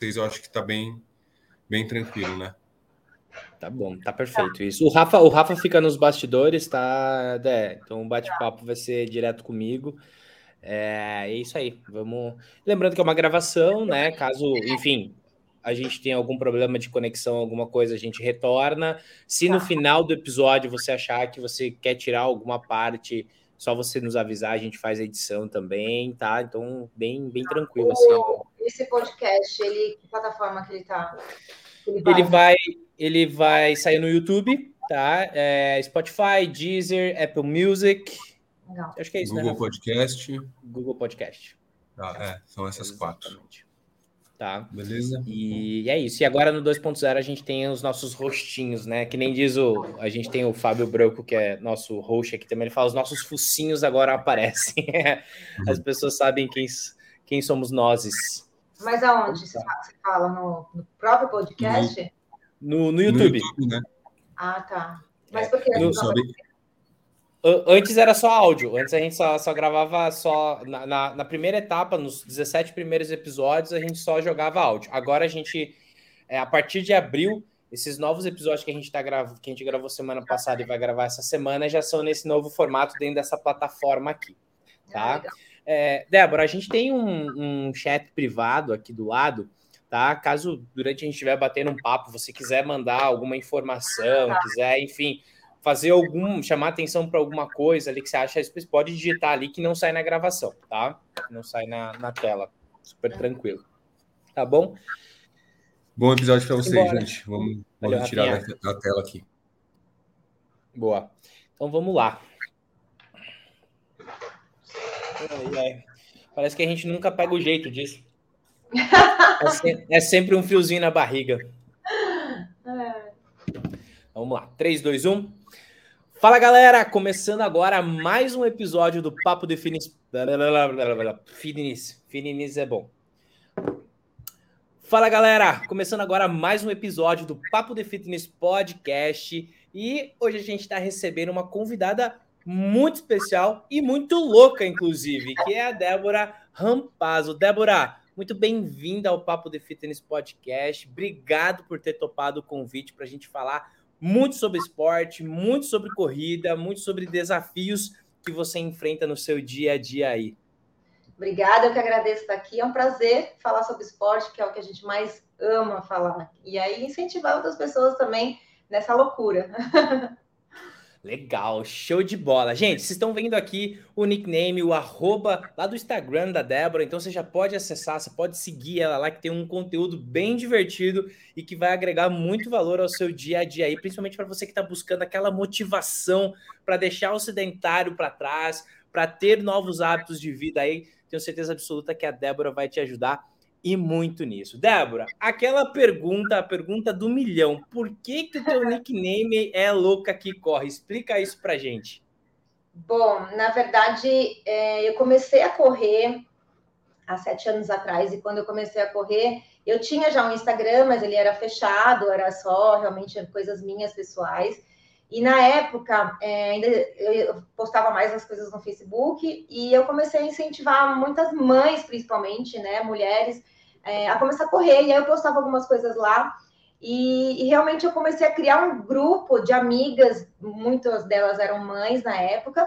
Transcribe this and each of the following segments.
vocês eu acho que está bem, bem tranquilo, né? Tá bom, tá perfeito isso. O Rafa, o Rafa fica nos bastidores, tá? Então o bate-papo vai ser direto comigo. É, é isso aí. Vamos. Lembrando que é uma gravação, né? Caso, enfim, a gente tenha algum problema de conexão, alguma coisa, a gente retorna. Se no final do episódio você achar que você quer tirar alguma parte, só você nos avisar, a gente faz a edição também, tá? Então, bem, bem tranquilo. Assim. Esse podcast, ele, que plataforma que ele tá? Ele vai, ele vai, ele vai sair no YouTube, tá? É, Spotify, Deezer, Apple Music. Legal. Acho que é isso, Google né? Podcast. Google Podcast. Ah, é, são essas Exatamente. quatro. Tá. Beleza? E é isso. E agora no 2.0 a gente tem os nossos rostinhos, né? Que nem diz o. A gente tem o Fábio Branco, que é nosso host aqui também. Ele fala: os nossos focinhos agora aparecem. As pessoas sabem quem, quem somos nós. Mas aonde você fala, você fala? No, no próprio podcast? No, no YouTube. No YouTube, né? Ah, tá. Mas por que? No- Antes era só áudio. Antes a gente só, só gravava só. Na, na, na primeira etapa, nos 17 primeiros episódios, a gente só jogava áudio. Agora a gente, é, a partir de abril, esses novos episódios que a gente tá gravando, que a gente gravou semana passada e vai gravar essa semana, já são nesse novo formato dentro dessa plataforma aqui. Ah, Tá? É, Débora, a gente tem um, um chat privado aqui do lado, tá? Caso durante a gente estiver batendo um papo, você quiser mandar alguma informação, quiser, enfim, fazer algum, chamar atenção para alguma coisa ali que você acha, você pode digitar ali que não sai na gravação, tá? Não sai na, na tela. Super tranquilo. Tá bom? Bom episódio para vocês, Embora. gente. Vamos, Valeu, vamos tirar da, da tela aqui. Boa. Então vamos lá. Parece que a gente nunca pega o jeito disso. É, se- é sempre um fiozinho na barriga. É. Vamos lá. 3, 2, 1. Fala galera, começando agora mais um episódio do Papo de Finis. Finis. Finis é bom. Fala galera, começando agora mais um episódio do Papo de Fitness Podcast e hoje a gente está recebendo uma convidada muito especial e muito louca, inclusive, que é a Débora Rampazzo. Débora, muito bem-vinda ao Papo de Fitness Podcast. Obrigado por ter topado o convite para a gente falar muito sobre esporte, muito sobre corrida, muito sobre desafios que você enfrenta no seu dia a dia aí. Obrigada, eu que agradeço estar aqui. É um prazer falar sobre esporte, que é o que a gente mais ama falar. E aí incentivar outras pessoas também nessa loucura. Legal, show de bola. Gente, vocês estão vendo aqui o nickname, o arroba lá do Instagram da Débora, então você já pode acessar, você pode seguir ela lá, que tem um conteúdo bem divertido e que vai agregar muito valor ao seu dia a dia aí, principalmente para você que está buscando aquela motivação para deixar o sedentário para trás, para ter novos hábitos de vida aí. Tenho certeza absoluta que a Débora vai te ajudar e muito nisso. Débora, aquela pergunta, a pergunta do milhão. Por que que o teu nickname é Louca que Corre? Explica isso pra gente. Bom, na verdade, é, eu comecei a correr há sete anos atrás, e quando eu comecei a correr, eu tinha já um Instagram, mas ele era fechado, era só realmente coisas minhas pessoais. E na época, é, ainda eu postava mais as coisas no Facebook e eu comecei a incentivar muitas mães, principalmente, né, mulheres, é, a começar a correr. E aí eu postava algumas coisas lá. E, e, realmente eu comecei a criar um grupo de amigas, muitas delas eram mães na época,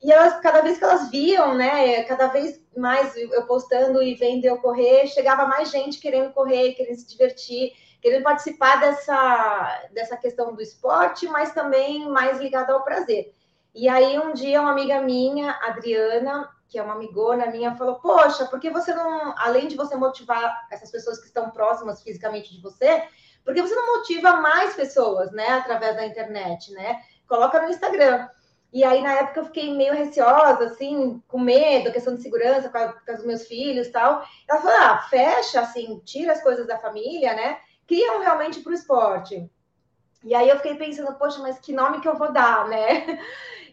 e elas, cada vez que elas viam, né, cada vez mais eu postando e vendo eu correr, chegava mais gente querendo correr, querendo se divertir, querendo participar dessa, dessa questão do esporte, mas também mais ligado ao prazer. E aí um dia uma amiga minha, Adriana, que é uma amigona minha, falou: Poxa, por que você não, além de você motivar essas pessoas que estão próximas fisicamente de você, por que você não motiva mais pessoas, né, através da internet, né? Coloca no Instagram. E aí, na época, eu fiquei meio receosa, assim, com medo, questão de segurança, com, a, com os meus filhos tal. Ela falou: ah, fecha, assim, tira as coisas da família, né? Criam realmente para o esporte. E aí eu fiquei pensando, poxa, mas que nome que eu vou dar, né?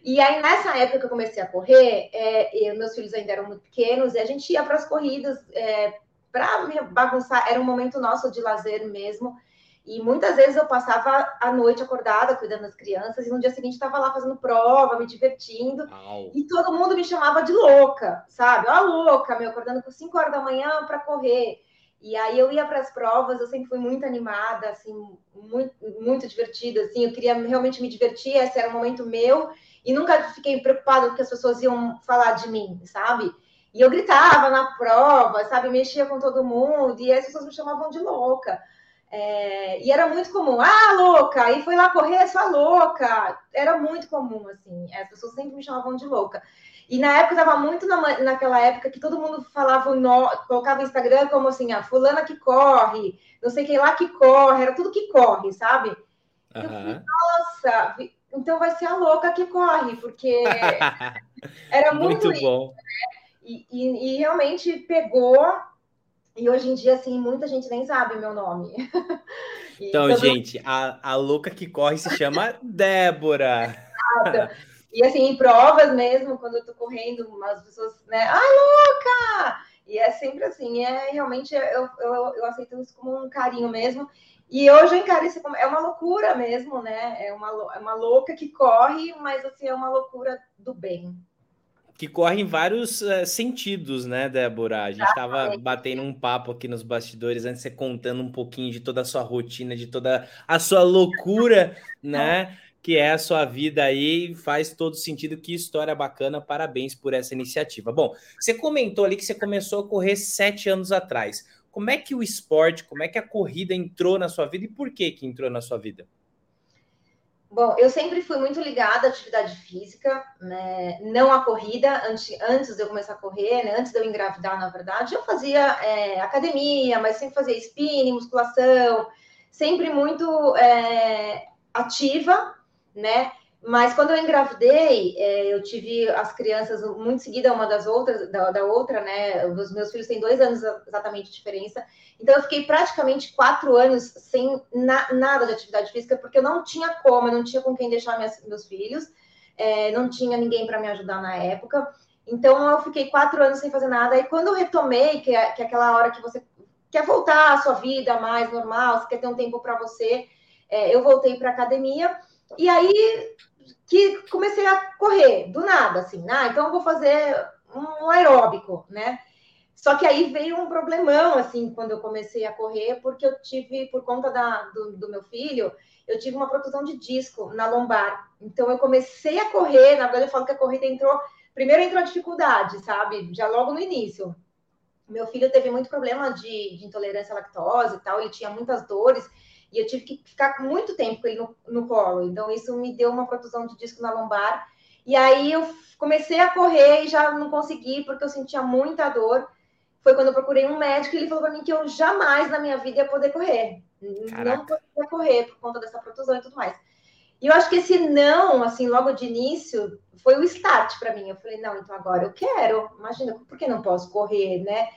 E aí, nessa época que eu comecei a correr, é, eu, meus filhos ainda eram muito pequenos, e a gente ia para as corridas é, para bagunçar, era um momento nosso de lazer mesmo. E muitas vezes eu passava a noite acordada, cuidando das crianças, e no dia seguinte estava lá fazendo prova, me divertindo. Au. E todo mundo me chamava de louca, sabe? Ó, louca, meu, acordando com 5 horas da manhã para correr. E aí eu ia para as provas, eu sempre fui muito animada, assim, muito, muito divertida, assim, eu queria realmente me divertir, esse era o momento meu, e nunca fiquei preocupada que as pessoas iam falar de mim, sabe? E eu gritava na prova, sabe? mexia com todo mundo, e as pessoas me chamavam de louca. É, e era muito comum, ah, louca, e foi lá correr, sua louca. Era muito comum, assim, as pessoas sempre me chamavam de louca. E na época estava muito na, naquela época que todo mundo falava, no, colocava o Instagram como assim, a fulana que corre, não sei quem lá que corre, era tudo que corre, sabe? Uhum. Eu falei, nossa, então vai ser a louca que corre, porque era muito, muito bom. Isso, né? e, e, e realmente pegou e hoje em dia, assim, muita gente nem sabe meu nome. então, todo... gente, a, a louca que corre se chama Débora. E assim, em provas mesmo, quando eu tô correndo, as pessoas, né? Ai, louca! E é sempre assim, é realmente eu, eu, eu aceito isso como um carinho mesmo. E hoje eu encaro isso como é uma loucura mesmo, né? É uma, é uma louca que corre, mas assim, é uma loucura do bem que corre em vários uh, sentidos, né, Débora? A gente estava batendo um papo aqui nos bastidores antes, você contando um pouquinho de toda a sua rotina, de toda a sua loucura, né? Que é a sua vida aí, faz todo sentido. Que história bacana, parabéns por essa iniciativa. Bom, você comentou ali que você começou a correr sete anos atrás. Como é que o esporte, como é que a corrida entrou na sua vida e por que que entrou na sua vida? Bom, eu sempre fui muito ligada à atividade física, né? não à corrida. Antes, antes de eu começar a correr, né? antes de eu engravidar, na verdade, eu fazia é, academia, mas sempre fazia spinning, musculação, sempre muito é, ativa, né? Mas quando eu engravidei, é, eu tive as crianças muito seguida uma das outras, da, da, outra, né? Os meus filhos têm dois anos exatamente de diferença. Então eu fiquei praticamente quatro anos sem na, nada de atividade física, porque eu não tinha como, eu não tinha com quem deixar minhas, meus filhos, é, não tinha ninguém para me ajudar na época. Então eu fiquei quatro anos sem fazer nada. E quando eu retomei, que é, que é aquela hora que você quer voltar à sua vida mais normal, você quer ter um tempo para você, é, eu voltei para academia. E aí que comecei a correr do nada, assim, ah, então eu vou fazer um aeróbico, né? Só que aí veio um problemão, assim, quando eu comecei a correr, porque eu tive, por conta da, do, do meu filho, eu tive uma protusão de disco na lombar. Então eu comecei a correr, na verdade eu falo que a corrida entrou, primeiro entrou a dificuldade, sabe? Já logo no início. Meu filho teve muito problema de, de intolerância à lactose e tal, ele tinha muitas dores, e eu tive que ficar muito tempo com ele no, no colo. Então, isso me deu uma protusão de disco na lombar. E aí eu comecei a correr e já não consegui, porque eu sentia muita dor. Foi quando eu procurei um médico e ele falou para mim que eu jamais na minha vida ia poder correr. Caraca. Não poderia correr por conta dessa protusão e tudo mais. E eu acho que esse não, assim, logo de início, foi o start para mim. Eu falei, não, então agora eu quero. Imagina, por que não posso correr, né?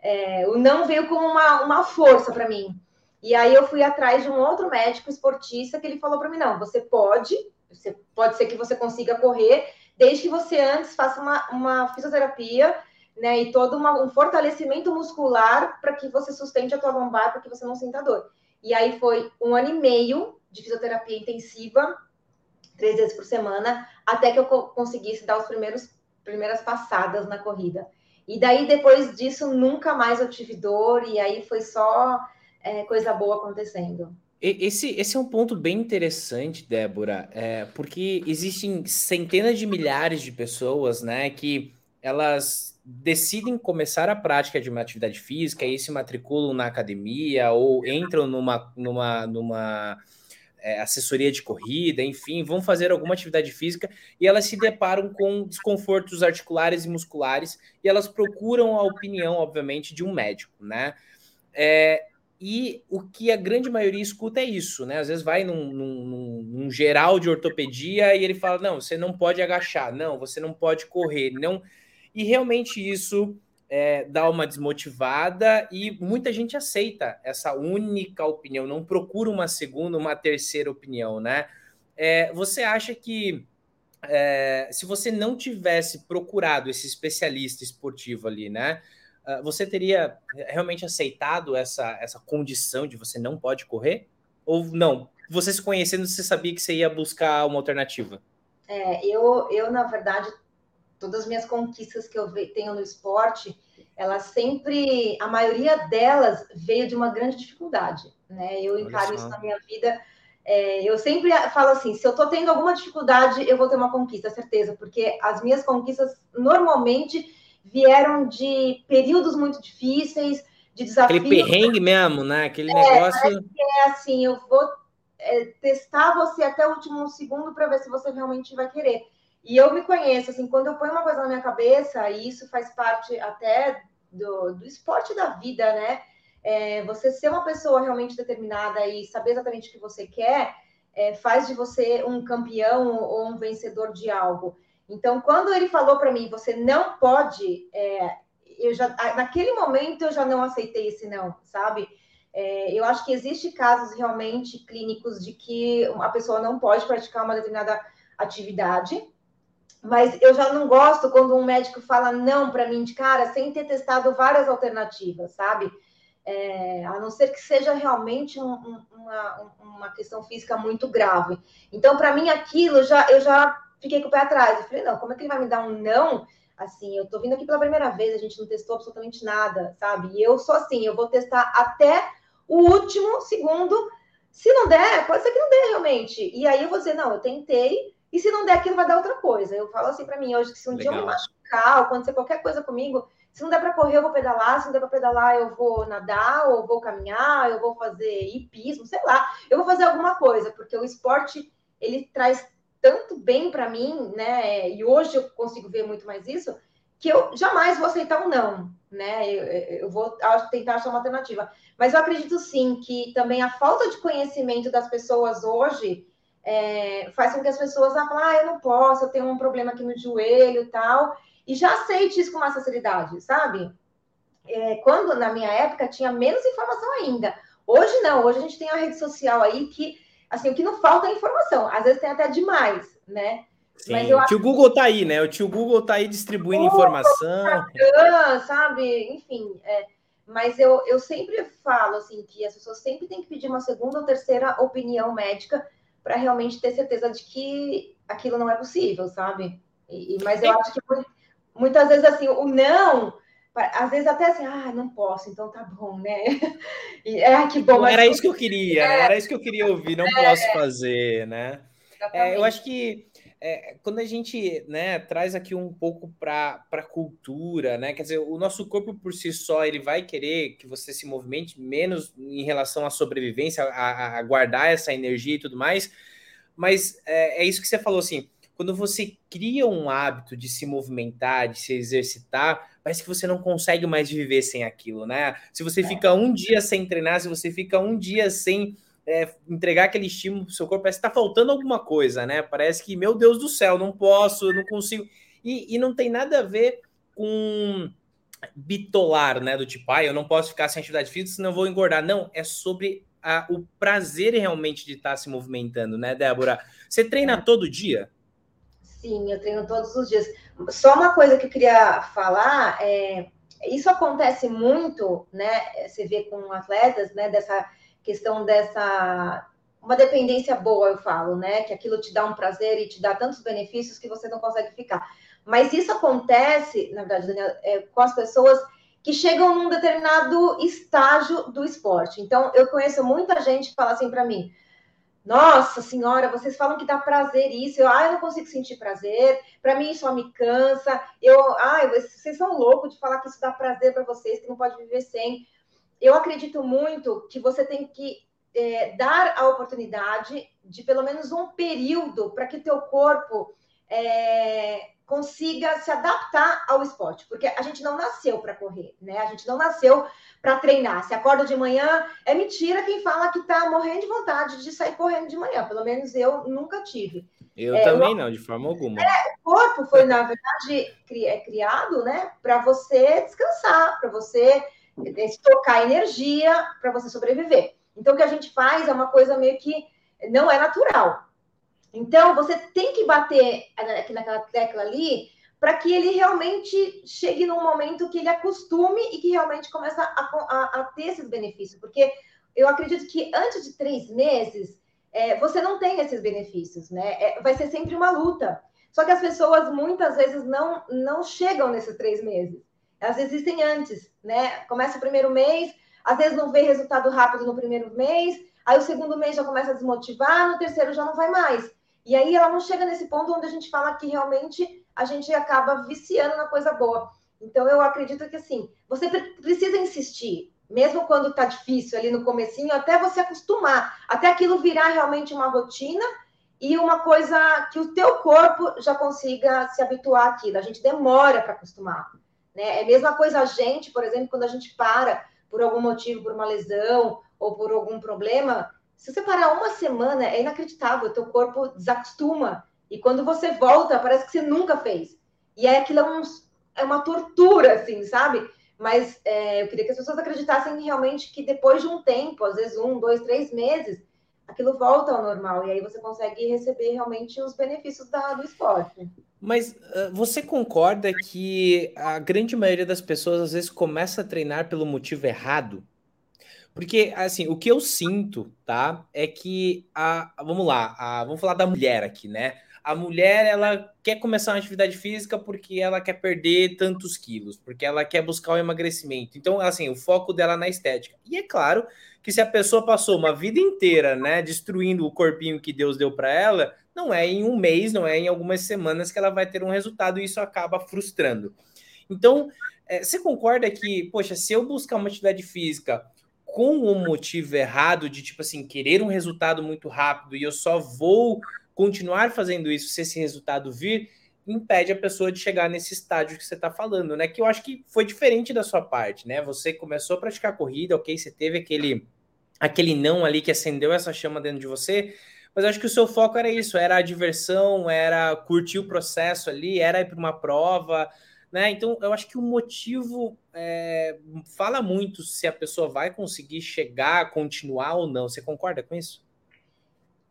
É, o não veio como uma, uma força para mim. E aí eu fui atrás de um outro médico esportista que ele falou para mim: não, você pode, você, pode ser que você consiga correr, desde que você antes faça uma, uma fisioterapia, né? E todo uma, um fortalecimento muscular para que você sustente a tua lombar, para que você não sinta dor. E aí foi um ano e meio de fisioterapia intensiva, três vezes por semana, até que eu conseguisse dar os primeiros primeiras passadas na corrida. E daí, depois disso, nunca mais eu tive dor, e aí foi só é, coisa boa acontecendo. Esse, esse é um ponto bem interessante, Débora, é, porque existem centenas de milhares de pessoas, né, que elas decidem começar a prática de uma atividade física e se matriculam na academia ou entram numa, numa, numa é, assessoria de corrida, enfim, vão fazer alguma atividade física e elas se deparam com desconfortos articulares e musculares e elas procuram a opinião, obviamente, de um médico, né? É, e o que a grande maioria escuta é isso, né? Às vezes vai num, num, num, geral de ortopedia e ele fala: não, você não pode agachar, não, você não pode correr, não. E realmente isso é, dá uma desmotivada e muita gente aceita essa única opinião, não procura uma segunda, uma terceira opinião, né? É, você acha que é, se você não tivesse procurado esse especialista esportivo ali, né? Ah, você teria realmente aceitado essa, essa condição de você não pode correr? Ou não? Você se conhecendo, você sabia que você ia buscar uma alternativa? É, eu, eu na verdade, todas as minhas conquistas que eu tenho no esporte, ela sempre, a maioria delas veio de uma grande dificuldade, né? Eu encaro isso na minha vida. É, eu sempre falo assim: se eu estou tendo alguma dificuldade, eu vou ter uma conquista, certeza, porque as minhas conquistas normalmente vieram de períodos muito difíceis, de desafios. Aquele perrengue mesmo, né? Aquele é, negócio. É assim: eu vou é, testar você até o último segundo para ver se você realmente vai querer. E eu me conheço, assim, quando eu ponho uma coisa na minha cabeça, e isso faz parte até do, do esporte da vida, né? É, você ser uma pessoa realmente determinada e saber exatamente o que você quer, é, faz de você um campeão ou um vencedor de algo. Então, quando ele falou para mim, você não pode, é, eu já, naquele momento eu já não aceitei esse não, sabe? É, eu acho que existe casos realmente clínicos de que a pessoa não pode praticar uma determinada atividade, mas eu já não gosto quando um médico fala não para mim de cara sem ter testado várias alternativas, sabe? É, a não ser que seja realmente um, um, uma, uma questão física muito grave. Então, para mim, aquilo já eu já fiquei com o pé atrás. Eu falei, não, como é que ele vai me dar um não? Assim, eu tô vindo aqui pela primeira vez, a gente não testou absolutamente nada, sabe? E eu sou assim, eu vou testar até o último segundo. Se não der, pode ser que não dê realmente. E aí eu vou dizer, não, eu tentei, e se não der aquilo, vai dar outra coisa. Eu falo assim para mim hoje que se um Legal. dia eu me machucar ou acontecer qualquer coisa comigo, se não der para correr, eu vou pedalar. Se não der para pedalar, eu vou nadar, ou vou caminhar, eu vou fazer hipismo, sei lá. Eu vou fazer alguma coisa, porque o esporte ele traz tanto bem para mim, né? E hoje eu consigo ver muito mais isso, que eu jamais vou aceitar um não, né? Eu, eu vou tentar achar uma alternativa. Mas eu acredito sim que também a falta de conhecimento das pessoas hoje é, faz com que as pessoas ah, falem, ah, eu não posso, eu tenho um problema aqui no joelho e tal, e já aceite isso com mais facilidade, sabe? É, quando na minha época tinha menos informação ainda. Hoje não, hoje a gente tem a rede social aí que, assim, o que não falta é informação, às vezes tem até demais, né? Sim, Mas eu o tio Google tá aí, né? O tio Google tá aí distribuindo informação. sabe? Enfim, é, mas eu, eu sempre falo assim que as pessoas sempre têm que pedir uma segunda ou terceira opinião médica para realmente ter certeza de que aquilo não é possível, sabe? E, mas eu acho que muitas vezes assim, o não, às vezes até assim, ah, não posso, então tá bom, né? E, ah, que bom. Era isso que eu queria, é, né? Era isso que eu queria ouvir, não é, posso fazer, né? É, eu acho que é, quando a gente né, traz aqui um pouco para a cultura, né? Quer dizer, o nosso corpo por si só ele vai querer que você se movimente menos em relação à sobrevivência, a, a guardar essa energia e tudo mais. Mas é, é, isso que você falou assim. Quando você cria um hábito de se movimentar, de se exercitar, parece que você não consegue mais viver sem aquilo, né? Se você é. fica um dia sem treinar, se você fica um dia sem é, entregar aquele estímulo pro seu corpo, parece que tá faltando alguma coisa, né? Parece que, meu Deus do céu, não posso, não consigo. E, e não tem nada a ver com bitolar, né? Do tipo, ah, eu não posso ficar sem atividade física, senão vou engordar. Não, é sobre a, o prazer realmente de estar tá se movimentando, né, Débora? Você treina é. todo dia? Sim, eu treino todos os dias. Só uma coisa que eu queria falar é isso acontece muito, né? Você vê com atletas, né? Dessa questão dessa uma dependência boa, eu falo, né? Que aquilo te dá um prazer e te dá tantos benefícios que você não consegue ficar. Mas isso acontece, na verdade, Daniel, é, com as pessoas que chegam num determinado estágio do esporte. Então, eu conheço muita gente que fala assim para mim: Nossa senhora, vocês falam que dá prazer isso. Eu, ah, eu não consigo sentir prazer. Para mim, isso só me cansa. Eu, ah, vocês são loucos de falar que isso dá prazer para vocês, que não pode viver sem eu acredito muito que você tem que é, dar a oportunidade de pelo menos um período para que teu corpo é, consiga se adaptar ao esporte, porque a gente não nasceu para correr, né? A gente não nasceu para treinar. Se acorda de manhã, é mentira quem fala que está morrendo de vontade de sair correndo de manhã. Pelo menos eu nunca tive. Eu é, também não, de forma alguma. É, o corpo foi, na verdade, é criado, né, para você descansar, para você estocar energia para você sobreviver. Então, o que a gente faz é uma coisa meio que não é natural. Então, você tem que bater aqui naquela tecla ali para que ele realmente chegue num momento que ele acostume e que realmente comece a, a, a ter esses benefícios. Porque eu acredito que antes de três meses, é, você não tem esses benefícios, né? É, vai ser sempre uma luta. Só que as pessoas muitas vezes não, não chegam nesses três meses. elas existem antes, né? Começa o primeiro mês, às vezes não vê resultado rápido no primeiro mês, aí o segundo mês já começa a desmotivar, no terceiro já não vai mais. E aí ela não chega nesse ponto onde a gente fala que realmente a gente acaba viciando na coisa boa. Então eu acredito que assim, você precisa insistir, mesmo quando tá difícil ali no comecinho, até você acostumar, até aquilo virar realmente uma rotina e uma coisa que o teu corpo já consiga se habituar àquilo. A gente demora para acostumar. Né? É a mesma coisa a gente, por exemplo, quando a gente para por algum motivo, por uma lesão ou por algum problema, se você parar uma semana, é inacreditável, o teu corpo desacostuma. E quando você volta, parece que você nunca fez. E aí aquilo é, um, é uma tortura, assim, sabe? Mas é, eu queria que as pessoas acreditassem realmente que depois de um tempo, às vezes um, dois, três meses, aquilo volta ao normal e aí você consegue receber realmente os benefícios da, do esporte. Mas uh, você concorda que a grande maioria das pessoas às vezes começa a treinar pelo motivo errado? Porque, assim, o que eu sinto, tá? É que a. Vamos lá, a, vamos falar da mulher aqui, né? A mulher, ela quer começar uma atividade física porque ela quer perder tantos quilos, porque ela quer buscar o emagrecimento. Então, assim, o foco dela é na estética. E é claro que se a pessoa passou uma vida inteira, né, destruindo o corpinho que Deus deu para ela, não é em um mês, não é em algumas semanas que ela vai ter um resultado e isso acaba frustrando. Então, é, você concorda que, poxa, se eu buscar uma atividade física com um motivo errado de tipo assim, querer um resultado muito rápido e eu só vou continuar fazendo isso se esse resultado vir, impede a pessoa de chegar nesse estágio que você está falando, né? Que eu acho que foi diferente da sua parte, né? Você começou a praticar corrida, ok, você teve aquele aquele não ali que acendeu essa chama dentro de você, mas acho que o seu foco era isso, era a diversão, era curtir o processo ali, era ir para uma prova, né? Então eu acho que o motivo é, fala muito se a pessoa vai conseguir chegar, continuar ou não. Você concorda com isso?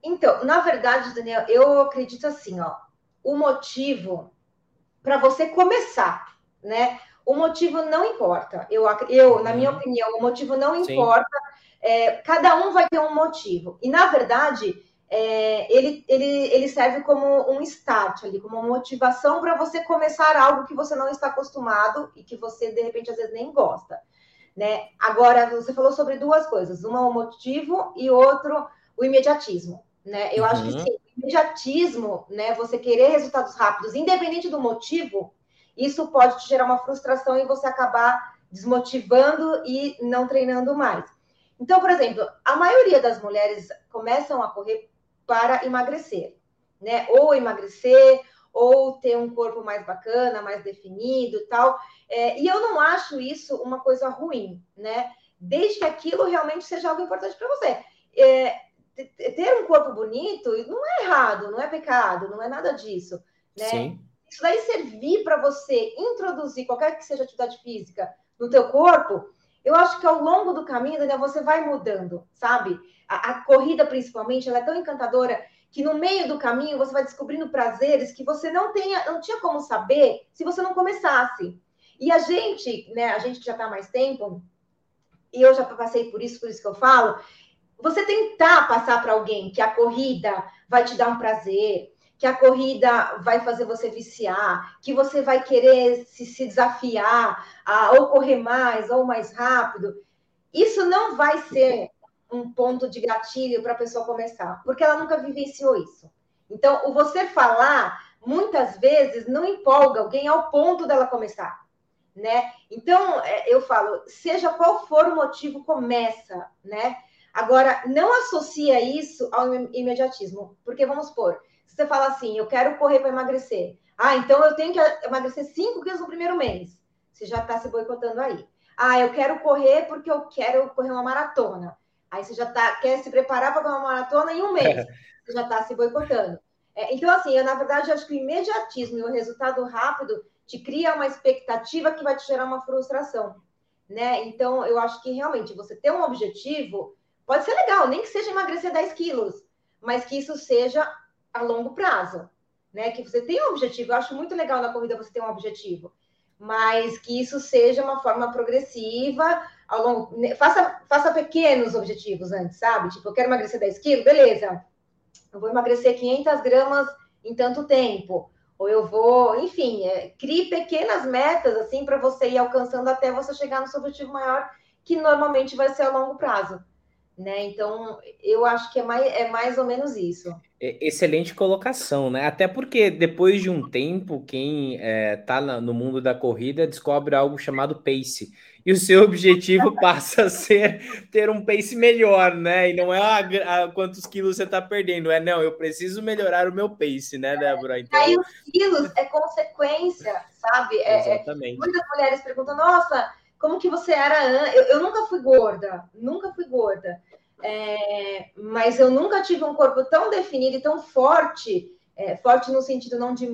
Então, na verdade, Daniel, eu acredito assim, ó, o motivo para você começar, né? O motivo não importa. Eu, eu na minha uhum. opinião, o motivo não Sim. importa é, cada um vai ter um motivo. E, na verdade, é, ele, ele, ele serve como um start ali, como uma motivação para você começar algo que você não está acostumado e que você, de repente, às vezes nem gosta. Né? Agora, você falou sobre duas coisas: uma o motivo e outro o imediatismo. Né? Eu uhum. acho que uhum. sim, o imediatismo, né? Você querer resultados rápidos, independente do motivo, isso pode te gerar uma frustração e você acabar desmotivando e não treinando mais. Então, por exemplo, a maioria das mulheres começam a correr para emagrecer, né? Ou emagrecer, ou ter um corpo mais bacana, mais definido tal. É, e eu não acho isso uma coisa ruim, né? Desde que aquilo realmente seja algo importante para você. É, ter um corpo bonito não é errado, não é pecado, não é nada disso, né? Sim. Isso daí servir para você introduzir qualquer que seja atividade física no teu corpo, eu acho que ao longo do caminho, Daniel, você vai mudando, sabe? A, a, corrida, principalmente, ela é tão encantadora que no meio do caminho você vai descobrindo prazeres que você não tenha, não tinha como saber se você não começasse. E a gente, né, a gente que já está há mais tempo, e eu já passei por isso, por isso que eu falo, você tentar passar para alguém que a corrida vai te dar um prazer, que a corrida vai fazer você viciar, que você vai querer se, se desafiar a ou correr mais ou mais rápido, isso não vai ser um ponto de gatilho para a pessoa começar, porque ela nunca vivenciou isso. Então, o você falar muitas vezes não empolga alguém ao ponto dela começar, né? Então, é, eu falo, seja qual for o motivo, começa, né? Agora, não associa isso ao imediatismo, porque vamos supor, você fala assim, eu quero correr para emagrecer. Ah, então eu tenho que emagrecer 5 quilos no primeiro mês. Você já está se boicotando aí. Ah, eu quero correr porque eu quero correr uma maratona. Aí você já tá, quer se preparar para uma maratona em um mês. Você já está se boicotando. É, então, assim, eu, na verdade, acho que o imediatismo e o resultado rápido te cria uma expectativa que vai te gerar uma frustração. Né? Então, eu acho que realmente você ter um objetivo pode ser legal, nem que seja emagrecer 10 quilos, mas que isso seja a longo prazo, né? Que você tem um objetivo. Eu acho muito legal na corrida você ter um objetivo, mas que isso seja uma forma progressiva, ao longo. Né, faça, faça pequenos objetivos antes, sabe? Tipo, eu quero emagrecer 10 quilos, beleza. Eu vou emagrecer 500 gramas em tanto tempo. ou eu vou, enfim, é, crie pequenas metas assim para você ir alcançando até você chegar no seu objetivo maior, que normalmente vai ser a longo prazo. Né? Então, eu acho que é mais, é mais ou menos isso. Excelente colocação, né? Até porque depois de um tempo, quem está é, no mundo da corrida descobre algo chamado pace. E o seu objetivo passa a ser ter um pace melhor, né? E não é a, a quantos quilos você está perdendo, é não, eu preciso melhorar o meu pace, né, Débora? Então... Aí os quilos é consequência, sabe? É, é Exatamente. É, muitas mulheres perguntam, nossa, como que você era eu, eu nunca fui gorda, nunca fui gorda. É, mas eu nunca tive um corpo tão definido e tão forte, é, forte no sentido não de,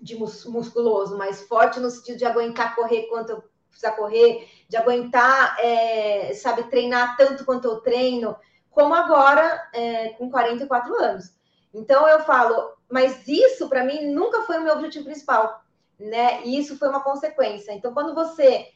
de musculoso, mas forte no sentido de aguentar correr quanto eu precisar correr, de aguentar, é, sabe, treinar tanto quanto eu treino, como agora, é, com 44 anos. Então eu falo, mas isso para mim nunca foi o meu objetivo principal, né? E isso foi uma consequência. Então quando você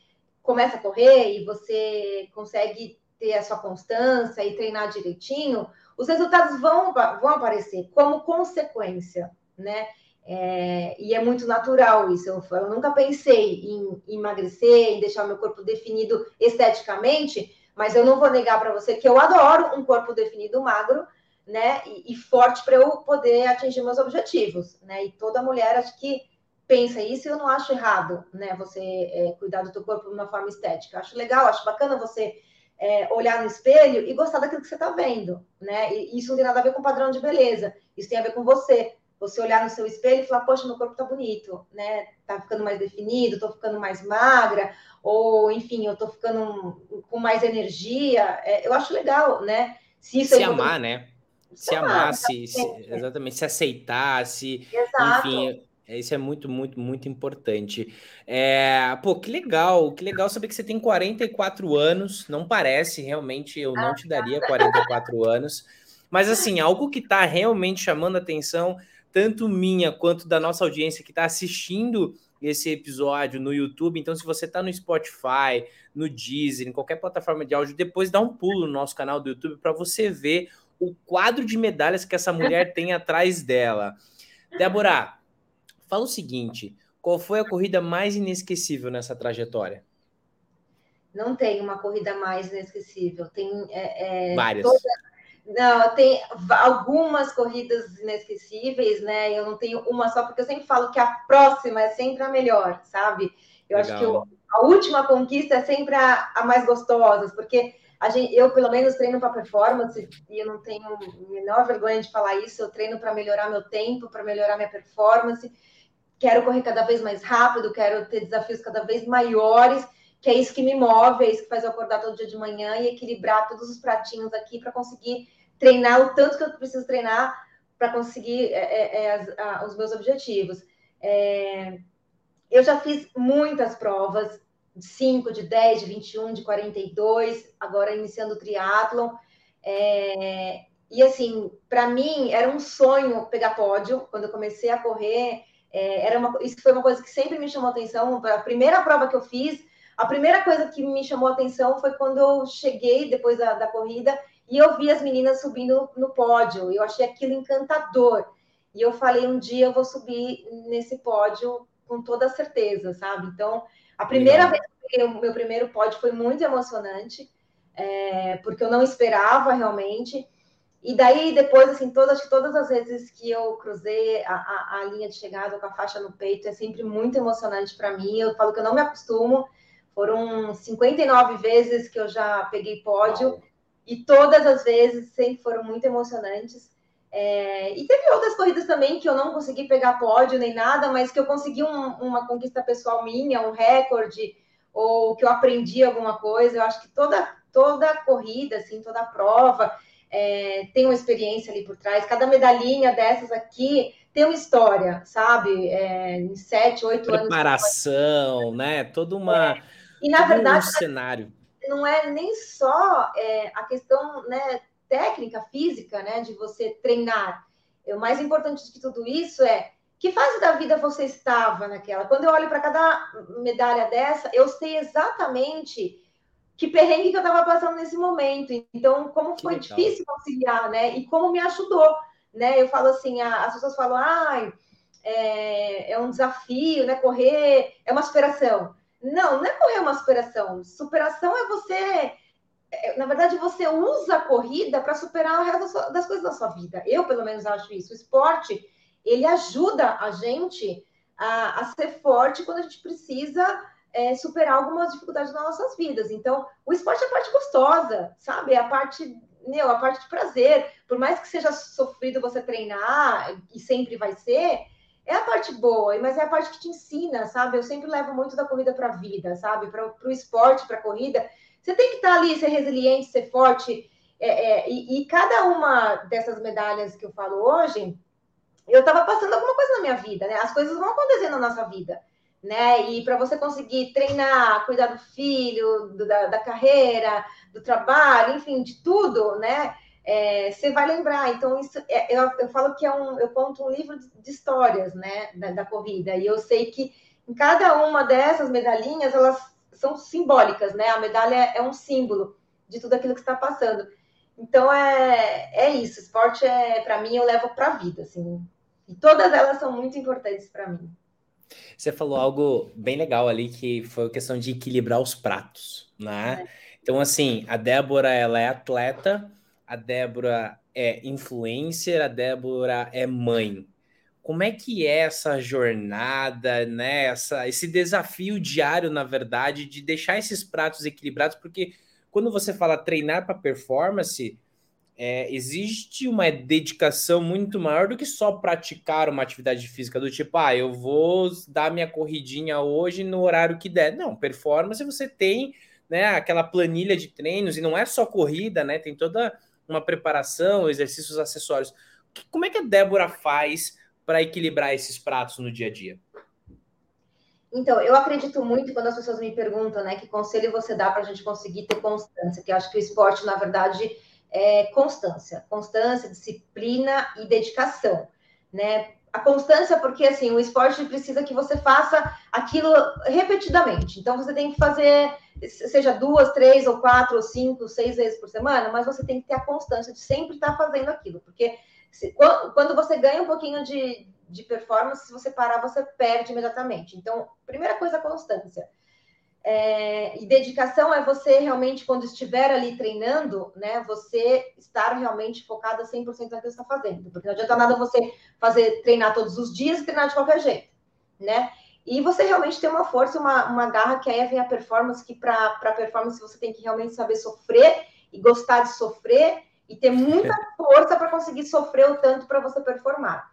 começa a correr e você consegue ter a sua constância e treinar direitinho, os resultados vão, vão aparecer como consequência, né? É, e é muito natural isso. Eu, eu, nunca pensei em emagrecer, em deixar meu corpo definido esteticamente, mas eu não vou negar para você que eu adoro um corpo definido magro, né? E, e forte para eu poder atingir meus objetivos, né? E toda mulher acho que pensa isso e eu não acho errado, né? Você é, cuidar do teu corpo de uma forma estética. Acho legal, acho bacana você é, olhar no espelho e gostar daquilo que você está vendo, né? E isso não tem nada a ver com padrão de beleza, isso tem a ver com você. Você olhar no seu espelho e falar, poxa, meu corpo tá bonito, né? Tá ficando mais definido, tô ficando mais magra, ou enfim, eu tô ficando com mais energia. É, eu acho legal, né? Se, se amar, né? Se, se amar, se, se, exatamente, se aceitar, se. Exato. Enfim, é, isso é muito, muito, muito importante. É, pô, que legal, que legal saber que você tem 44 anos. Não parece, realmente, eu não te daria 44 anos. Mas, assim, algo que está realmente chamando a atenção, tanto minha quanto da nossa audiência que está assistindo esse episódio no YouTube. Então, se você está no Spotify, no Deezer, em qualquer plataforma de áudio, depois dá um pulo no nosso canal do YouTube para você ver o quadro de medalhas que essa mulher tem atrás dela. Débora, Fala o seguinte: qual foi a corrida mais inesquecível nessa trajetória? Não tem uma corrida mais inesquecível. Tem é, é, várias. Toda... Não, tem algumas corridas inesquecíveis, né? Eu não tenho uma só, porque eu sempre falo que a próxima é sempre a melhor, sabe? Eu Legal. acho que eu, a última conquista é sempre a, a mais gostosa, porque a gente, eu, pelo menos, treino para performance e eu não tenho a menor vergonha de falar isso. Eu treino para melhorar meu tempo, para melhorar minha performance quero correr cada vez mais rápido, quero ter desafios cada vez maiores, que é isso que me move, é isso que faz eu acordar todo dia de manhã e equilibrar todos os pratinhos aqui para conseguir treinar o tanto que eu preciso treinar para conseguir é, é, é, as, a, os meus objetivos. É, eu já fiz muitas provas, de 5, de 10, de 21, de 42, agora iniciando o triatlon. É, e assim, para mim era um sonho pegar pódio. Quando eu comecei a correr, é, era uma, isso foi uma coisa que sempre me chamou atenção. A primeira prova que eu fiz, a primeira coisa que me chamou atenção foi quando eu cheguei depois da, da corrida e eu vi as meninas subindo no, no pódio. Eu achei aquilo encantador. E eu falei, um dia eu vou subir nesse pódio com toda certeza, sabe? Então, a primeira Legal. vez que o meu primeiro pódio foi muito emocionante, é, porque eu não esperava realmente. E daí, depois, assim, todas, todas as vezes que eu cruzei a, a, a linha de chegada com a faixa no peito, é sempre muito emocionante para mim. Eu falo que eu não me acostumo. Foram 59 vezes que eu já peguei pódio, e todas as vezes sempre foram muito emocionantes. É, e teve outras corridas também que eu não consegui pegar pódio nem nada, mas que eu consegui um, uma conquista pessoal minha, um recorde, ou que eu aprendi alguma coisa. Eu acho que toda, toda corrida, assim, toda prova é, tem uma experiência ali por trás. Cada medalhinha dessas aqui tem uma história, sabe? É, em sete, oito anos. Preparação, né? Toda uma. É. E na verdade. Um cenário. Não é nem só é, a questão né, técnica, física, né? De você treinar. O mais importante de tudo isso é que fase da vida você estava naquela. Quando eu olho para cada medalha dessa, eu sei exatamente que perrengue que eu estava passando nesse momento. Então, como foi difícil conciliar, né? E como me ajudou, né? Eu falo assim, a, as pessoas falam, ai, é, é um desafio, né? Correr é uma superação. Não, não é correr uma superação. Superação é você é, na verdade, você usa a corrida para superar o resto das coisas da sua vida. Eu, pelo menos, acho isso. O esporte, ele ajuda a gente a, a ser forte quando a gente precisa é, superar algumas dificuldades nas nossas vidas. Então, o esporte é a parte gostosa, sabe? É a parte, meu, a parte de prazer. Por mais que seja sofrido você treinar, e sempre vai ser, é a parte boa, mas é a parte que te ensina, sabe? Eu sempre levo muito da corrida para a vida, sabe? Para o esporte, para a corrida você tem que estar ali, ser resiliente, ser forte. É, é, e, e, cada uma dessas medalhas que eu falo hoje, eu estava passando alguma coisa na minha vida, né? As coisas vão acontecendo na nossa vida, né? E para você conseguir treinar, cuidar do filho, do, da, da, carreira, do trabalho, enfim, de tudo, né? É, você vai lembrar. Então, isso é, eu, eu falo que é um, eu conto um livro de histórias, né? Da, da corrida. E eu sei que em cada uma dessas medalhinhas, elas são simbólicas, né? A medalha é um símbolo de tudo aquilo que está passando. Então é, é isso. Esporte é para mim eu levo para a vida, assim. E todas elas são muito importantes para mim. Você falou algo bem legal ali que foi a questão de equilibrar os pratos, né? É. Então assim, a Débora ela é atleta, a Débora é influencer, a Débora é mãe. Como é que é essa jornada, né? Essa, esse desafio diário, na verdade, de deixar esses pratos equilibrados, porque quando você fala treinar para performance, é, existe uma dedicação muito maior do que só praticar uma atividade física do tipo, ah, eu vou dar minha corridinha hoje no horário que der. Não, performance você tem, né, aquela planilha de treinos e não é só corrida, né? Tem toda uma preparação, exercícios acessórios. Como é que a Débora faz para equilibrar esses pratos no dia a dia? Então, eu acredito muito quando as pessoas me perguntam, né, que conselho você dá para a gente conseguir ter constância, que eu acho que o esporte, na verdade, é constância, constância, disciplina e dedicação, né? A constância, porque assim, o esporte precisa que você faça aquilo repetidamente. Então, você tem que fazer, seja duas, três, ou quatro, ou cinco, seis vezes por semana, mas você tem que ter a constância de sempre estar fazendo aquilo, porque se, quando você ganha um pouquinho de, de performance, se você parar, você perde imediatamente. Então, primeira coisa, constância. É, e dedicação é você realmente, quando estiver ali treinando, né, você estar realmente focada 100% naquilo que você está fazendo. Porque não adianta nada você fazer treinar todos os dias e treinar de qualquer jeito, né? E você realmente ter uma força, uma, uma garra, que aí vem a performance, que para performance você tem que realmente saber sofrer e gostar de sofrer e ter muita força para conseguir sofrer o tanto para você performar.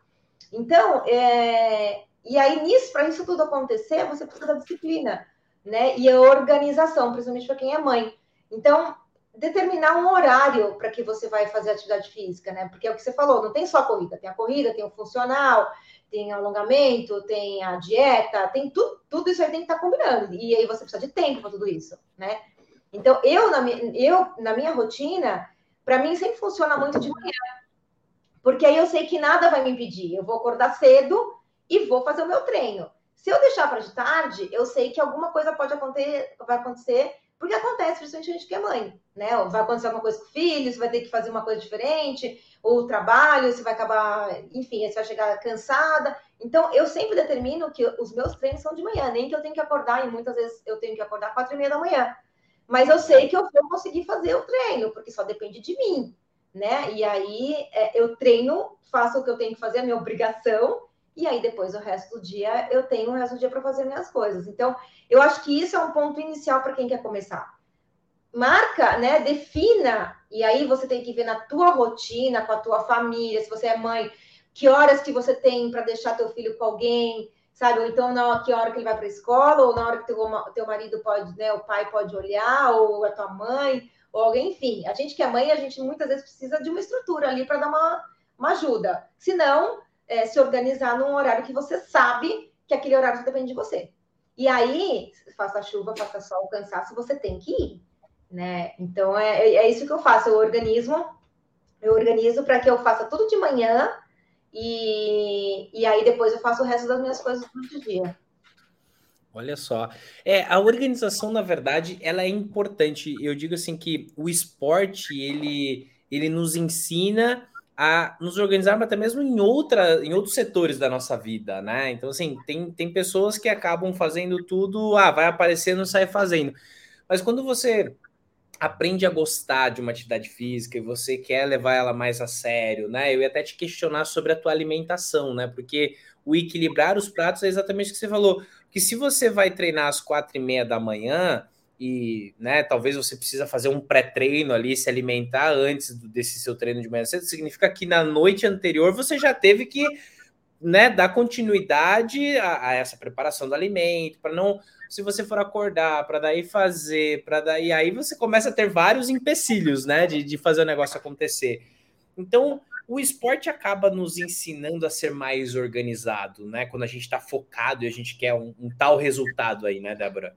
Então, é... e aí nisso, para isso tudo acontecer, você precisa da disciplina, né? E a organização, principalmente para quem é mãe. Então, determinar um horário para que você vai fazer atividade física, né? Porque é o que você falou, não tem só a corrida, tem a corrida, tem o funcional, tem alongamento, tem a dieta, tem tudo, tudo isso aí tem que estar tá combinando. E aí você precisa de tempo para tudo isso, né? Então, eu na, minha, eu, na minha rotina, para mim sempre funciona muito de manhã. Porque aí eu sei que nada vai me impedir. Eu vou acordar cedo e vou fazer o meu treino. Se eu deixar para de tarde, eu sei que alguma coisa pode acontecer, vai acontecer, porque acontece, principalmente a gente que é mãe, né? Vai acontecer alguma coisa com o filho, você vai ter que fazer uma coisa diferente, ou o trabalho, você vai acabar, enfim, você vai chegar cansada. Então, eu sempre determino que os meus treinos são de manhã, nem que eu tenho que acordar, e muitas vezes eu tenho que acordar quatro e meia da manhã. Mas eu sei que eu vou conseguir fazer o treino, porque só depende de mim, né? E aí é, eu treino, faço o que eu tenho que fazer, a minha obrigação, e aí depois o resto do dia eu tenho o resto do dia para fazer minhas coisas. Então, eu acho que isso é um ponto inicial para quem quer começar. Marca, né? Defina, e aí você tem que ver na tua rotina, com a tua família, se você é mãe, que horas que você tem para deixar teu filho com alguém, sabe? Ou então na que hora que ele vai para a escola, ou na hora que teu, teu marido pode, né? O pai pode olhar, ou a tua mãe, ou alguém, enfim. A gente que é mãe, a gente muitas vezes precisa de uma estrutura ali para dar uma, uma ajuda. Se não, é, se organizar num horário que você sabe que aquele horário depende de você. E aí, faça chuva, faça sol, cansaço, você tem que ir, né? Então é, é isso que eu faço. Eu organizo, eu organizo para que eu faça tudo de manhã e, e aí depois eu faço o resto das minhas coisas no dia. Olha só. É, a organização, na verdade, ela é importante. Eu digo assim que o esporte, ele, ele nos ensina a nos organizarmos até mesmo em, outra, em outros setores da nossa vida, né? Então, assim, tem, tem pessoas que acabam fazendo tudo, ah, vai aparecendo, sai fazendo. Mas quando você aprende a gostar de uma atividade física e você quer levar ela mais a sério, né? Eu ia até te questionar sobre a tua alimentação, né? Porque o equilibrar os pratos é exatamente o que você falou. Que se você vai treinar às quatro e meia da manhã e, né, talvez você precisa fazer um pré-treino ali, se alimentar antes desse seu treino de manhã cedo, significa que na noite anterior você já teve que, né, dar continuidade a, a essa preparação do alimento, para não se você for acordar para daí fazer, para daí aí você começa a ter vários empecilhos, né, de, de fazer o negócio acontecer. Então, o esporte acaba nos ensinando a ser mais organizado, né? Quando a gente está focado e a gente quer um, um, tal resultado aí, né, Débora?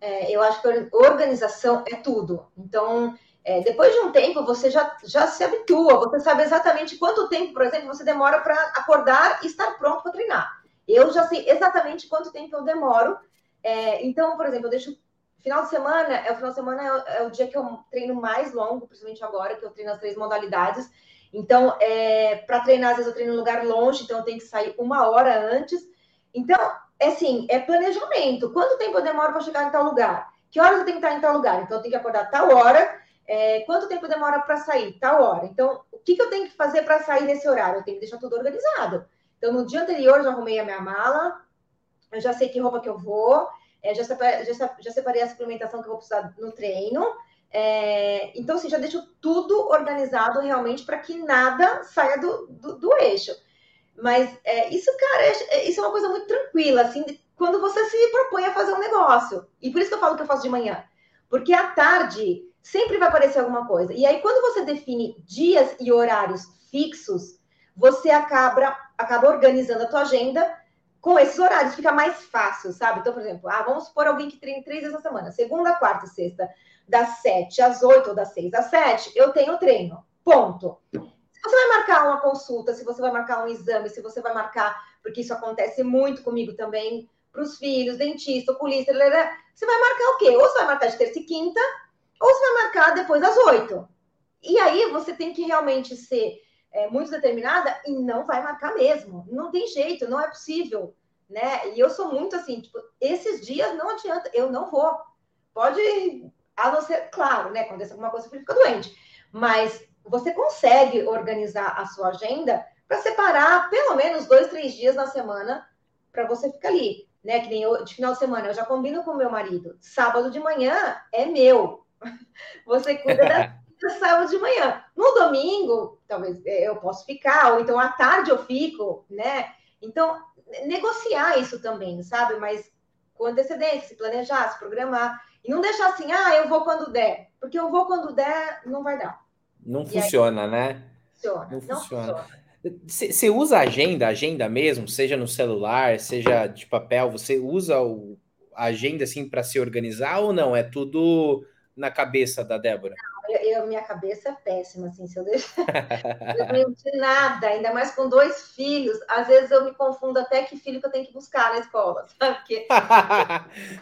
É, eu acho que organização é tudo. Então, é, depois de um tempo, você já, já se habitua, você sabe exatamente quanto tempo, por exemplo, você demora para acordar e estar pronto para treinar. Eu já sei exatamente quanto tempo eu demoro é, então, por exemplo, eu deixo. Final de semana, é o final de semana é, é, o dia que eu treino mais longo, principalmente agora, que eu treino as três modalidades. Então, é, para treinar, às vezes eu treino em um lugar longe, então eu tenho que sair uma hora antes. Então, é assim, é planejamento. Quanto tempo eu demoro para chegar em tal lugar? Que horas eu tenho que estar em tal lugar? Então, eu tenho que acordar tal hora. É, quanto tempo demora para sair? Tal hora. Então, o que, que eu tenho que fazer para sair nesse horário? Eu tenho que deixar tudo organizado. Então, no dia anterior, eu já arrumei a minha mala, eu já sei que roupa que eu vou, é, já, separei, já, já, separei a suplementação que eu vou precisar no treino. É, então, assim, já deixo tudo organizado realmente para que nada saia do, do, do eixo. Mas é, isso, cara, é, é, isso é uma coisa muito tranquila, assim, quando você se propõe a fazer um negócio. E por isso que eu falo que eu faço de manhã. Porque à tarde sempre vai aparecer alguma coisa. E aí, quando você define dias e horários fixos, você acaba, acaba organizando a tua agenda com esses horários fica mais fácil, sabe? Então, por exemplo, ah, vamos supor alguém que treine três vezes na semana, segunda, quarta e sexta, das sete às oito ou das seis às sete, eu tenho treino. Ponto. Você vai marcar uma consulta, se você vai marcar um exame, se você vai marcar, porque isso acontece muito comigo também, para os filhos, dentista, oculista, você vai marcar o quê? Ou você vai marcar de terça e quinta, ou você vai marcar depois das oito. E aí você tem que realmente ser é, muito determinada e não vai marcar mesmo. Não tem jeito, não é possível, né? E eu sou muito assim, tipo, esses dias não adianta, eu não vou. Pode, a não ser, claro, né? Quando alguma coisa, você fica doente. Mas você consegue organizar a sua agenda para separar pelo menos dois, três dias na semana para você ficar ali, né? Que nem eu, de final de semana, eu já combino com meu marido. Sábado de manhã é meu. Você cuida da sábado de manhã. No domingo, talvez é, eu posso ficar, ou então à tarde eu fico, né? Então, negociar isso também, sabe? Mas com antecedência, se planejar, se programar. E não deixar assim, ah, eu vou quando der. Porque eu vou quando der, não vai dar. Não e funciona, aí, né? Funciona. Não, não funciona. Você usa agenda, agenda mesmo, seja no celular, seja de papel, você usa o, a agenda assim para se organizar ou não? É tudo na cabeça da Débora? eu, eu, minha cabeça é péssima, assim, se eu deixar. eu não de nada, ainda mais com dois filhos. Às vezes eu me confundo até que filho que eu tenho que buscar na escola, sabe? Porque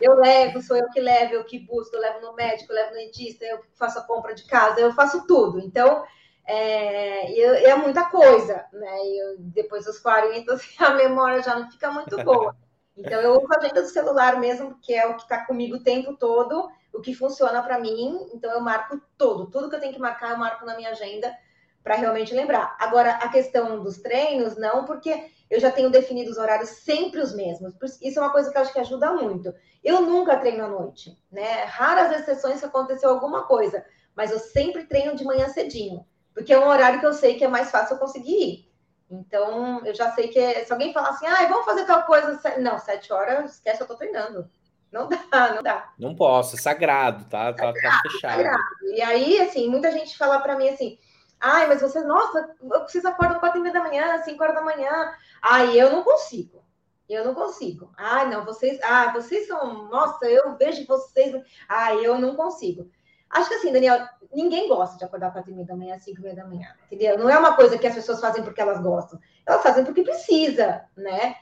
eu levo, sou eu que levo, eu que busco, eu levo no médico, eu levo no dentista, eu faço a compra de casa, eu faço tudo. Então, é, eu, é muita coisa, né? Eu, depois dos 40, assim, a memória já não fica muito boa. Então, eu uso a agenda do celular mesmo, que é o que está comigo o tempo todo o que funciona para mim, então eu marco todo, tudo que eu tenho que marcar, eu marco na minha agenda para realmente lembrar. Agora, a questão dos treinos, não, porque eu já tenho definido os horários sempre os mesmos. Isso é uma coisa que eu acho que ajuda muito. Eu nunca treino à noite, né? Raras exceções que aconteceu alguma coisa, mas eu sempre treino de manhã cedinho, porque é um horário que eu sei que é mais fácil eu conseguir ir. Então, eu já sei que se alguém falar assim, ah, vamos fazer tal coisa, não, sete horas, esquece, eu tô treinando. Não dá, não dá. Não posso, é sagrado, tá? Tá, tá tá fechado. Sagrado. E aí, assim, muita gente fala para mim assim, ai, mas você, nossa, vocês acordam quatro e meia da manhã, cinco horas da manhã. Ai, eu não consigo. Eu não consigo. Ai, não, vocês, ah, vocês são, nossa, eu vejo vocês. Ai, eu não consigo. Acho que assim, Daniel, ninguém gosta de acordar quatro e meia da manhã, cinco e meia da manhã, entendeu? Não é uma coisa que as pessoas fazem porque elas gostam. Elas fazem porque precisa, né?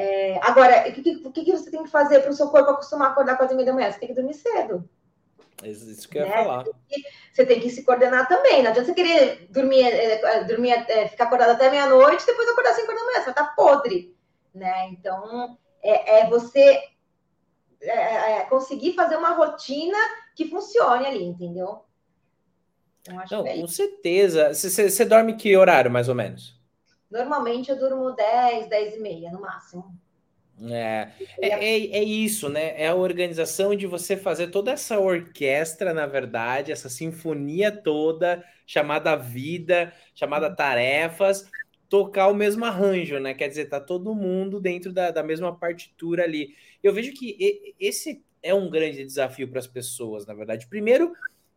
É, agora, o que, que, que, você tem que fazer para o seu corpo acostumar a acordar quatro e meia da manhã? Você tem que dormir cedo. Isso que eu ia né? falar. Você tem, que, se coordenar também. Não adianta você querer dormir, é, dormir é, ficar acordado até meia-noite, depois acordar às 5 da manhã, você vai estar podre. Né? Então, é, é você é, conseguir fazer uma rotina que funcione ali, entendeu? Então, Não, com certeza. Você dorme que horário, mais ou menos? Normalmente eu durmo 10, 10 e meia, no máximo. É, é, é, isso, né? É a organização de você fazer toda essa orquestra, na verdade, essa sinfonia toda, chamada vida, chamada uhum. tarefas, tocar o mesmo arranjo, né? Quer dizer, tá todo mundo dentro da, da mesma partitura ali. Eu vejo que esse é um grande desafio para as pessoas, na verdade. Primeiro,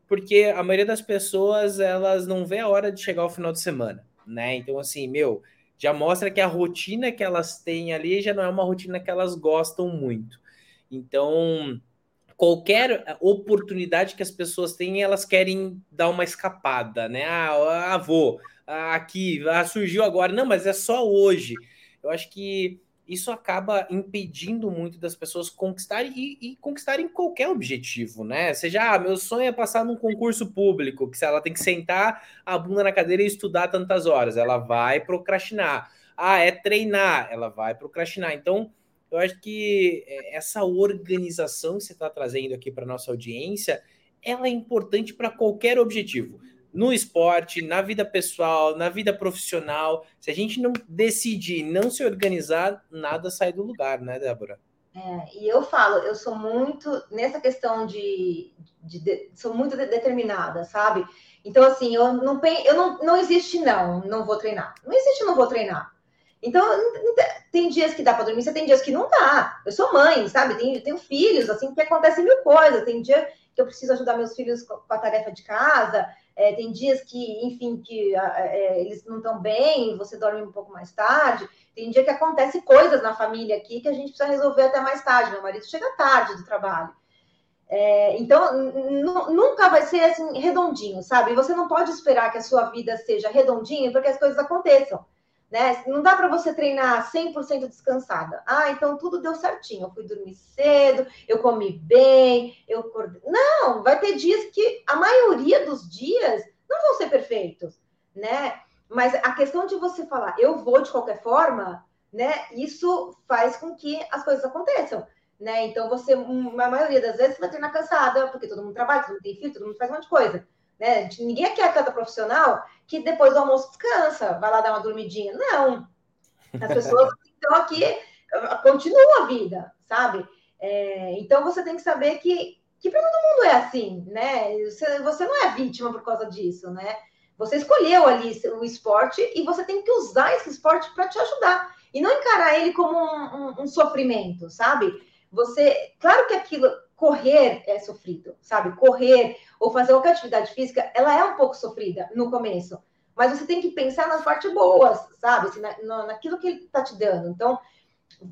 porque a maioria das pessoas elas não vê a hora de chegar ao final de semana, né? Então, assim, meu, já mostra que a rotina que elas têm ali já não é uma rotina que elas gostam muito. Então, qualquer oportunidade que as pessoas têm, elas querem dar uma escapada, né? Ah, ah vou, ah, aqui, ah, surgiu agora. Não, mas é só hoje. Eu acho que isso acaba impedindo muito das pessoas conquistarem e, e, conquistarem qualquer objetivo, né? Seja, ah, meu sonho é passar num concurso público, que se ela tem que sentar a bunda na cadeira e estudar tantas horas, ela vai procrastinar. Ah, é treinar, ela vai procrastinar. Então, eu acho que é, essa organização que você está trazendo aqui para nossa audiência, ela é importante para qualquer objetivo no esporte, na vida pessoal, na vida profissional. Se a gente não decidir, não se organizar, nada sai do lugar, né, Débora? É, e eu falo, eu sou muito nessa questão de, de, de sou muito de, determinada, sabe? Então assim, eu não eu não, não existe não, não vou treinar. Não existe não vou treinar. Então, tem dias que dá para dormir, tem dias que não dá. Eu sou mãe, sabe? Tenho, tenho filhos, assim, que acontecem mil coisas. Tem dia que eu preciso ajudar meus filhos com a tarefa de casa, é, tem dias que, enfim, que é, eles não estão bem, você dorme um pouco mais tarde. Tem dia que acontece coisas na família aqui que a gente precisa resolver até mais tarde. Meu marido chega tarde do trabalho. É, então, nunca vai ser assim redondinho, sabe? Você não pode esperar que a sua vida seja redondinha porque as coisas aconteçam. Né? Não dá para você treinar 100% descansada. Ah, então tudo deu certinho. Eu fui dormir cedo, eu comi bem, eu Não, vai ter dias que a maioria dos dias não vão ser perfeitos, né? Mas a questão de você falar, eu vou de qualquer forma, né? Isso faz com que as coisas aconteçam, né? Então você, a maioria das vezes, vai treinar cansada, porque todo mundo trabalha, todo mundo tem filho, todo mundo faz um monte de coisa. Né? Ninguém aqui é atleta profissional que depois do almoço descansa, vai lá dar uma dormidinha. Não. As pessoas estão aqui, continuam a vida, sabe? É, então você tem que saber que, que para todo mundo é assim, né? Você, você não é vítima por causa disso, né? Você escolheu ali o esporte e você tem que usar esse esporte para te ajudar. E não encarar ele como um, um, um sofrimento, sabe? Você, claro que aquilo, correr é sofrido, sabe? Correr ou fazer qualquer atividade física, ela é um pouco sofrida no começo. Mas você tem que pensar nas partes boas, sabe? Assim, na, naquilo que ele está te dando. Então,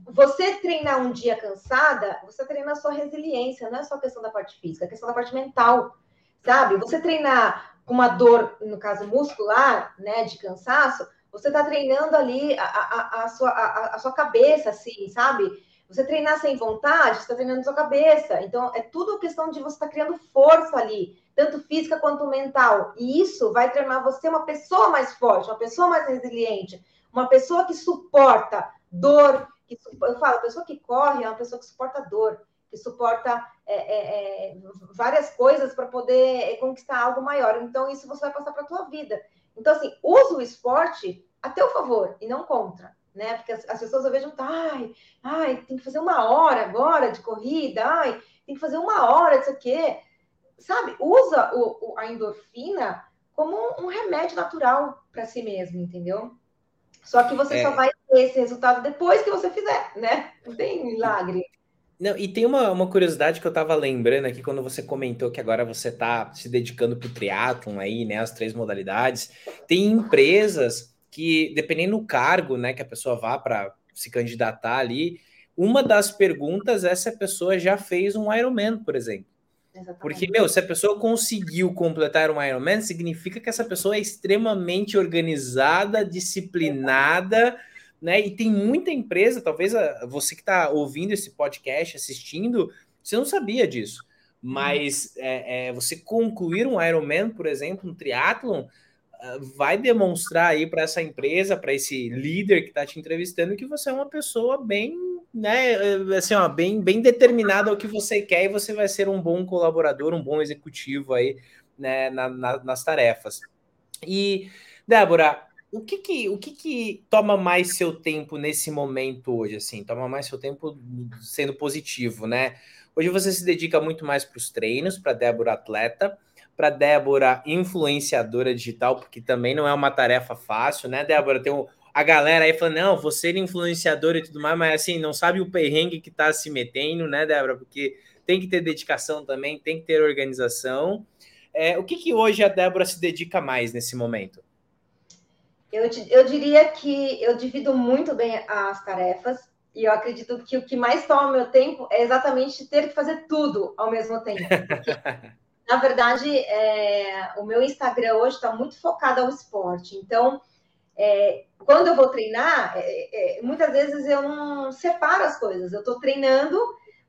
você treinar um dia cansada, você treina a sua resiliência, não é só questão da parte física, é questão da parte mental, sabe? Você treinar com uma dor, no caso muscular, né, de cansaço, você está treinando ali a, a, a, sua, a, a sua cabeça, assim, sabe? Você treinar sem vontade, você está treinando sua cabeça. Então, é tudo questão de você estar tá criando força ali, tanto física quanto mental. E isso vai treinar você uma pessoa mais forte, uma pessoa mais resiliente, uma pessoa que suporta dor. Que, eu falo, a pessoa que corre é uma pessoa que suporta dor, que suporta é, é, é, várias coisas para poder conquistar algo maior. Então, isso você vai passar para a tua vida. Então, assim, usa o esporte a teu favor e não contra né? Porque as, as pessoas eu vejo, ai, ai, tem que fazer uma hora agora de corrida, ai, tem que fazer uma hora disso aqui. Sabe, usa o, o, a endorfina como um, um remédio natural para si mesmo, entendeu? Só que você é. só vai ter esse resultado depois que você fizer, né? Não tem milagre. Não, e tem uma, uma curiosidade que eu tava lembrando aqui quando você comentou que agora você tá se dedicando para o triatlon aí, né? As três modalidades. Tem empresas que, dependendo do cargo né, que a pessoa vá para se candidatar ali, uma das perguntas é se a pessoa já fez um Ironman, por exemplo. Exatamente. Porque, meu, se a pessoa conseguiu completar um Ironman, significa que essa pessoa é extremamente organizada, disciplinada, né? E tem muita empresa, talvez você que está ouvindo esse podcast, assistindo, você não sabia disso. mas é, é, você concluir um Ironman, por exemplo, um triatlon, ah, vai demonstrar aí para essa empresa, para esse líder que está te entrevistando, que você é uma pessoa bem, né, assim, ó, bem, bem determinada ao que você quer e você vai ser um bom colaborador, um bom executivo aí, né, na, na, nas tarefas. E, Débora, o que que, o que que toma mais seu tempo nesse momento hoje, assim? Toma mais seu tempo sendo positivo, né? Hoje você se dedica muito mais para os treinos, para Débora atleta, para Débora influenciadora digital, porque também não é uma tarefa fácil, né, Débora? Tem a galera aí falando, não, você é influenciadora e tudo mais, mas assim, não sabe o perrengue que está se metendo, né, Débora? Porque tem que ter dedicação também, tem que ter organização. É, o que, que hoje a Débora se dedica mais nesse momento? Eu, eu diria que eu divido muito bem as tarefas. E eu acredito que o que mais toma meu tempo é exatamente ter que fazer tudo ao mesmo tempo. Porque, na verdade, é, o meu Instagram hoje está muito focado ao esporte. Então, é, quando eu vou treinar, é, é muitas vezes eu não separo as coisas. Eu estou treinando,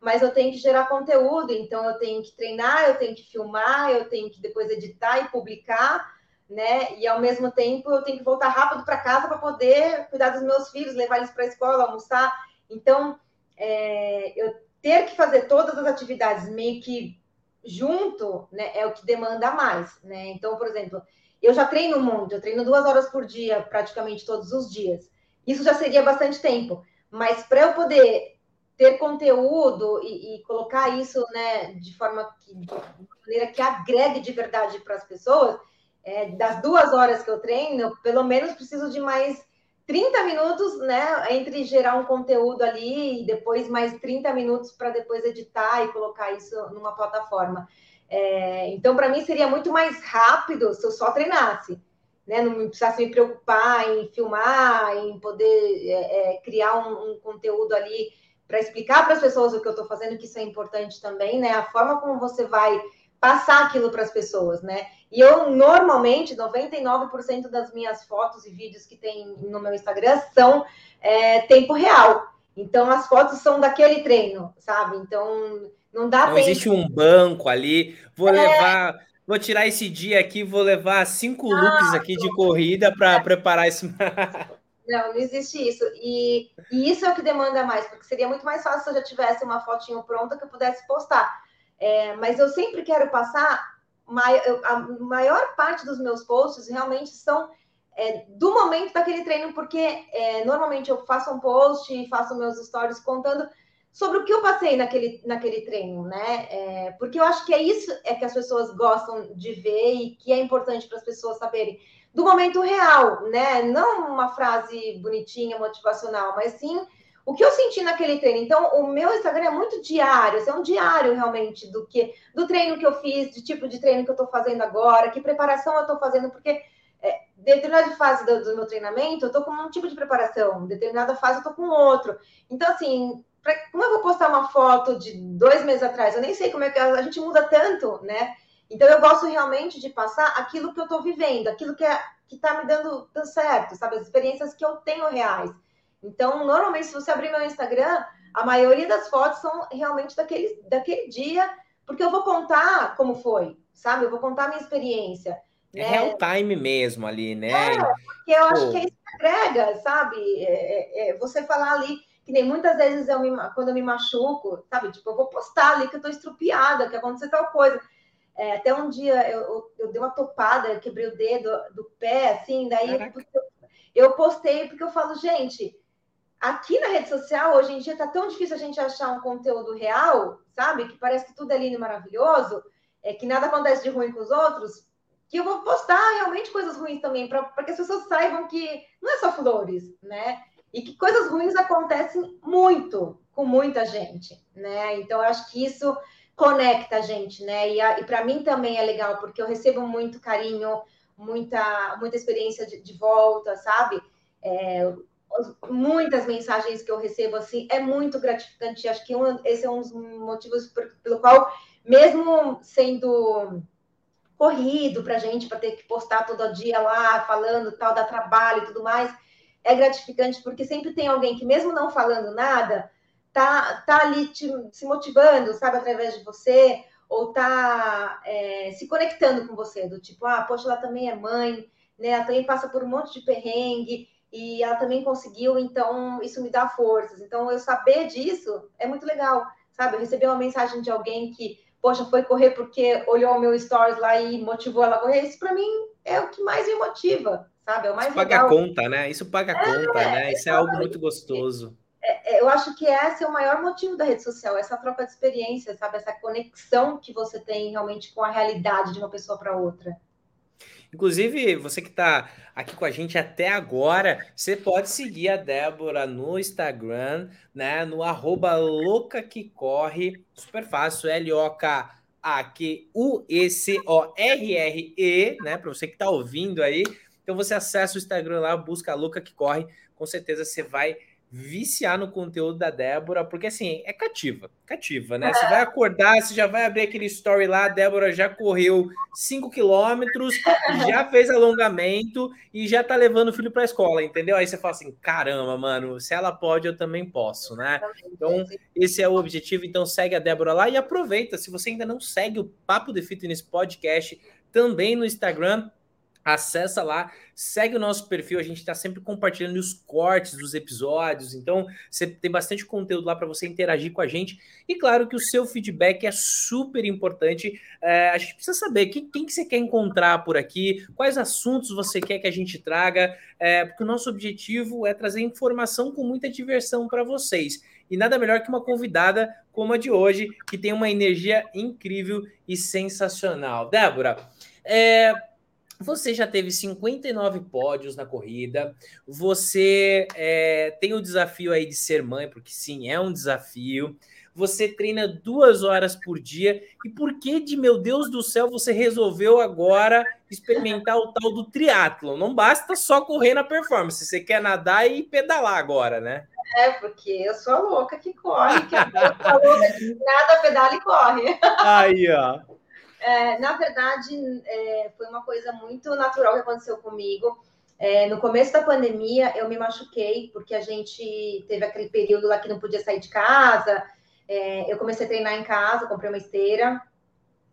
mas eu tenho que gerar conteúdo. Então, eu tenho que treinar, eu tenho que filmar, eu tenho que depois editar e publicar. Né? E ao mesmo tempo eu tenho que voltar rápido para casa para poder cuidar dos meus filhos, levar eles para a escola, almoçar. Então, é, eu ter que fazer todas as atividades meio que junto, né, é o que demanda mais, né? Então, por exemplo, eu já treino muito, eu treino duas horas por dia, praticamente todos os dias. Isso já seria bastante tempo, mas para eu poder ter conteúdo e, e, colocar isso, né, de forma que, de maneira que agregue de verdade para as pessoas, é, das duas horas que eu treino, pelo menos preciso de mais 30 minutos, né, entre gerar um conteúdo ali e depois mais 30 minutos para depois editar e colocar isso numa plataforma. É, então, para mim, seria muito mais rápido se eu só treinasse, né, não precisasse me preocupar em filmar, em poder é, é, criar um, um conteúdo ali para explicar para as pessoas o que eu estou fazendo, que isso é importante também, né, a forma como você vai passar aquilo para as pessoas, né? E eu, normalmente, 99% das minhas fotos e vídeos que tem no meu Instagram são é, tempo real. Então, as fotos são daquele treino, sabe? Então, não dá Não tempo. existe um banco ali, vou é... levar... Vou tirar esse dia aqui, vou levar cinco ah, looks aqui de corrida para preparar esse. Não, não existe isso. E, e, isso é o que demanda mais, porque seria muito mais fácil se eu já tivesse uma fotinho pronta que eu pudesse postar. É, mas eu sempre quero passar a maior parte dos meus posts realmente são é, do momento daquele treino, porque é, normalmente eu faço um post e faço meus stories contando sobre o que eu passei naquele, naquele treino, né? É, porque eu acho que é isso é que as pessoas gostam de ver e que é importante para as pessoas saberem do momento real, né? Não uma frase bonitinha, motivacional, mas sim o que eu senti naquele treino? Então, o meu Instagram é muito diário, assim, é um diário realmente do que do treino que eu fiz, de tipo de treino que eu estou fazendo agora, que preparação eu estou fazendo, porque é, determinada fase do, do, meu treinamento, eu estou com um tipo de preparação, determinada fase eu estou com outro. Então, assim, pra, como eu vou postar uma foto de dois meses atrás? Eu nem sei como é que a, a gente muda tanto, né? Então, eu gosto realmente de passar aquilo que eu estou vivendo, aquilo que é, está me dando, dando certo, sabe? As experiências que eu tenho reais. Então, normalmente, se você abrir meu Instagram, a maioria das fotos são realmente daquele, daquele dia, porque eu vou contar como foi, sabe? Eu vou contar a minha experiência. É né? real time mesmo ali, né? É, porque eu Pô. acho que é isso que agrega, sabe? É, é, é, você falar ali, que nem muitas vezes eu me, quando eu me machuco, sabe? Tipo, eu vou postar ali que eu tô estrupiada, que aconteceu tal coisa. É, até um dia eu, eu, eu, dei uma topada, eu quebrei o dedo do pé, assim, daí eu, eu postei porque eu falo, gente, Aqui na rede social, hoje em dia, tá tão difícil a gente achar um conteúdo real, sabe? Que parece que tudo é lindo e maravilhoso, é, que nada acontece de ruim com os outros, que eu vou postar realmente coisas ruins também, para que as pessoas saibam que não é só flores, né? E que coisas ruins acontecem muito com muita gente, né? Então, eu acho que isso conecta a gente, né? E, e para mim também é legal, porque eu recebo muito carinho, muita, muita experiência de, de volta, sabe? É, muitas mensagens que eu recebo assim, é muito gratificante. Acho que um, esse é um dos motivos por, pelo qual, mesmo sendo corrido para gente, para ter que postar todo dia lá, falando tal, da trabalho e tudo mais, é gratificante porque sempre tem alguém que, mesmo não falando nada, tá, tá ali te, se motivando, sabe, através de você, ou tá é, se conectando com você, do tipo, ah, poxa, ela também é mãe, né? Ela também passa por um monte de perrengue e ela também conseguiu, então isso me dá forças. Então, eu saber disso é muito legal, sabe? Eu recebi uma mensagem de alguém que, poxa, foi correr porque olhou o meu stories lá e motivou ela a correr. Isso para mim é o que mais me motiva, sabe? É o mais isso paga a conta, né? Isso paga a conta, é, né? Isso é algo muito gostoso. É, é, eu acho que esse é o maior motivo da rede social, essa troca de experiência, sabe? Essa conexão que você tem realmente com a realidade de uma pessoa para outra. Inclusive, você que está aqui com a gente até agora, você pode seguir a Débora no Instagram, né? No arroba louca que corre. Super fácil, L-O-K. A-Q-U-E-C-O-R-R-E, né? Para você que está ouvindo aí. Então você acessa o Instagram lá, busca a Louca que Corre. Com certeza você vai viciar no conteúdo da Débora, porque assim, é cativa, cativa, né? Você vai acordar, você já vai abrir aquele story lá, a Débora já correu 5 quilômetros, já fez alongamento e já tá levando o filho para a escola, entendeu? Aí você fala assim, caramba, mano, se ela pode, eu também posso, né? Então, esse é o objetivo, então segue a Débora lá e aproveita, se você ainda não segue o Papo de Fitness Podcast, também no Instagram, Acessa lá, segue o nosso perfil, a gente está sempre compartilhando os cortes dos episódios, então você tem bastante conteúdo lá para você interagir com a gente. E claro que o seu feedback é super importante. É, a gente precisa saber quem, quem, que você quer encontrar por aqui, quais assuntos você quer que a gente traga, é, porque o nosso objetivo é trazer informação com muita diversão para vocês. E nada melhor que uma convidada como a de hoje, que tem uma energia incrível e sensacional. Débora, é, você já teve 59 pódios na corrida. Você é, tem o desafio aí de ser mãe, porque sim, é um desafio. Você treina duas horas por dia. E por que de meu Deus do céu você resolveu agora experimentar o tal do triatlo? Não basta só correr na performance, você quer nadar e pedalar agora, né? É, porque eu sou a louca que corre, que sou a louca que nada pedala e corre. Aí, ó. É, na verdade, é, foi uma coisa muito natural que aconteceu comigo. É, no começo da pandemia, eu me machuquei, porque a gente teve aquele período lá que não podia sair de casa. É, eu comecei a treinar em casa, comprei uma esteira.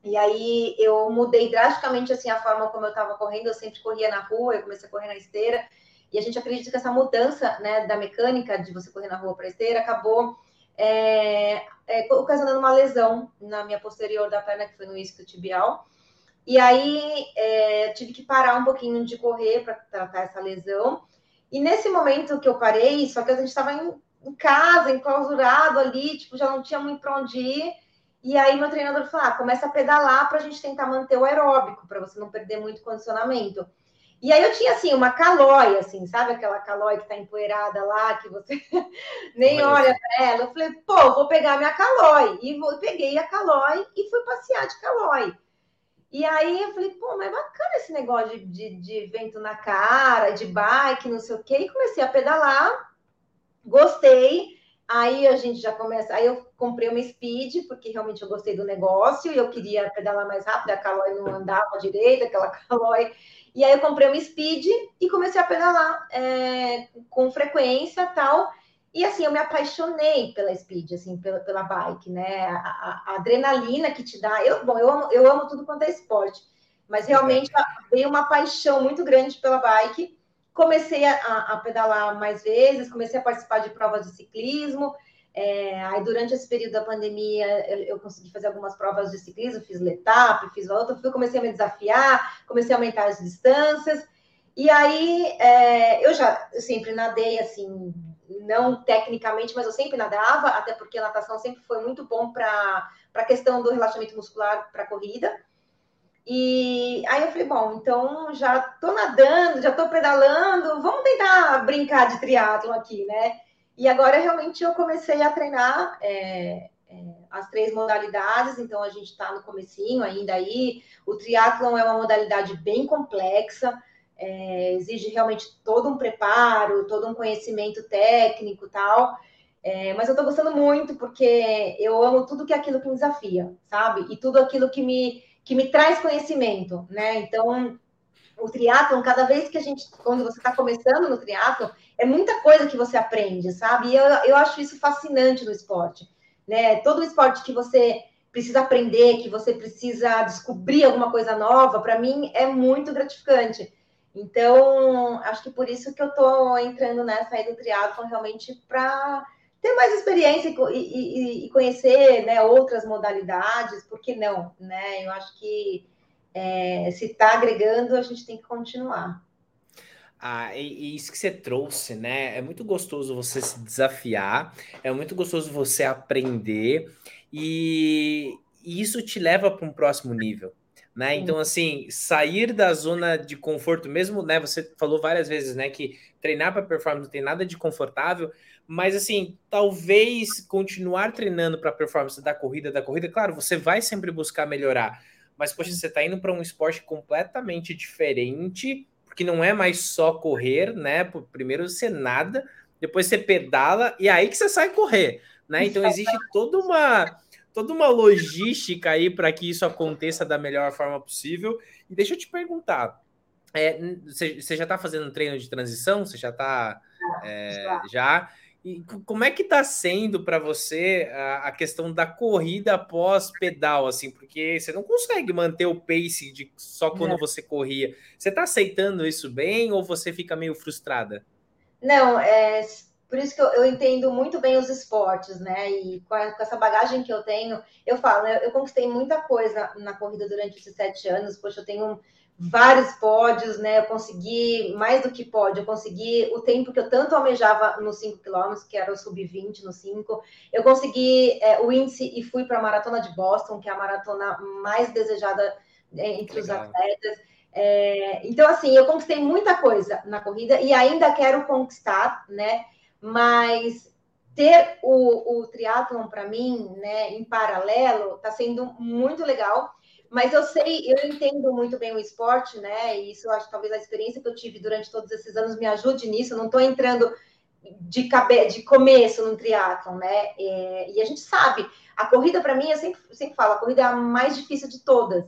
E aí eu mudei drasticamente assim a forma como eu estava correndo. Eu sempre corria na rua, eu comecei a correr na esteira. E a gente acredita que essa mudança né, da mecânica de você correr na rua para esteira acabou é, é, ocasionando uma lesão na minha posterior da perna, que foi no isquio tibial. E aí é, tive que parar um pouquinho de correr para tratar essa lesão. E nesse momento que eu parei, só que a gente estava em, em, casa, enclausurado ali, tipo, já não tinha muito para onde ir. E aí meu treinador falou: ah, começa a pedalar para a gente tentar manter o aeróbico, para você não perder muito condicionamento. E aí eu tinha assim uma calói, assim, sabe aquela calói que tá empoeirada lá, que você nem olha para ela. Eu falei, pô, vou pegar minha calói. E vou, peguei a calói e fui passear de calói. E aí eu falei, pô, mas é bacana esse negócio de, de, de, vento na cara, de bike, não sei o quê. E comecei a pedalar, gostei. Aí a gente já começa. Aí eu comprei uma speed, porque realmente eu gostei do negócio e eu queria pedalar mais rápido. A calói não andava direito, aquela calói e aí eu comprei uma Speed e comecei a pedalar é, com frequência tal. E assim, eu me apaixonei pela Speed, assim, pela, pela bike, né? A, a, a adrenalina que te dá. Eu, bom, eu amo, eu amo tudo quanto é esporte, mas realmente veio uma paixão muito grande pela bike. Comecei a, a pedalar mais vezes, comecei a participar de provas de ciclismo. É, aí, durante esse período da pandemia, eu, eu, consegui fazer algumas provas de ciclismo, fiz letap, fiz outra, fui, comecei a me desafiar, comecei a aumentar as distâncias. E aí, é, eu já eu sempre nadei, assim, não tecnicamente, mas eu sempre nadava, até porque a natação sempre foi muito bom para a questão do relaxamento muscular para a corrida. E aí eu falei, bom, então já tô nadando, já tô pedalando, vamos tentar brincar de triatlo aqui, né? E agora realmente eu comecei a treinar é, é, as três modalidades, então a gente está no comecinho ainda aí. O triatlon é uma modalidade bem complexa, é, exige realmente todo um preparo, todo um conhecimento técnico tal. É, mas eu estou gostando muito porque eu amo tudo que é aquilo que me desafia, sabe? E tudo aquilo que me, que me traz conhecimento, né? Então, o triatlon, cada vez que a gente, quando você está começando no triatlon, é muita coisa que você aprende, sabe? E eu, eu acho isso fascinante no esporte, né? Todo esporte que você precisa aprender, que você precisa descobrir alguma coisa nova, para mim é muito gratificante. Então, acho que por isso que eu estou entrando nessa aí do triatlon realmente para ter mais experiência e, e, e conhecer né, outras modalidades, por que não? Né? Eu acho que é, se está agregando, a gente tem que continuar. Ah, e, e, isso que você trouxe, né? É muito gostoso você se desafiar, é muito gostoso você aprender, e, e isso te leva para um próximo nível. Né? Então, assim, sair da zona de conforto, mesmo, né? Você falou várias vezes, né, que treinar para performance não tem nada de confortável, mas assim, talvez continuar treinando para performance da corrida, da corrida, claro, você vai sempre buscar melhorar, mas poxa, você está indo para um esporte completamente diferente, porque não é mais só correr, né? Primeiro você nada, depois você pedala e aí que você sai correr, né? Então existe toda uma toda uma logística aí para que isso aconteça da melhor forma possível. E deixa eu te perguntar, é, você, você já está fazendo um treino de transição? Você já está é, já? E como é que está sendo para você a, a, questão da corrida após pedal, assim, porque você não consegue manter o pace de só quando você corria. Você está aceitando isso bem ou você fica meio frustrada? Não, é por isso que eu, eu entendo muito bem os esportes, né? E com, a, com, essa bagagem que eu tenho, eu falo, eu, eu conquistei muita coisa na corrida durante esses sete anos. Poxa, eu tenho vários pódios, né? Eu consegui mais do que pódio, eu consegui o tempo que eu tanto almejava nos 5 quilômetros, que era o sub-20 no 5. Eu consegui é, o índice e fui para a maratona de Boston, que é a maratona mais desejada é, entre Legal. os atletas. É, então, assim, eu conquistei muita coisa na corrida e ainda quero conquistar, né? Mas ter o, o triatlon para mim, né, em paralelo, está sendo muito legal mas eu sei, eu entendo muito bem o esporte, né? E isso eu acho que talvez a experiência que eu tive durante todos esses anos me ajude nisso. Eu não estou entrando de, cabe... de começo no triatlon, né? É... e a gente sabe, a corrida para mim, eu sempre, sempre falo, a corrida é a mais difícil de todas.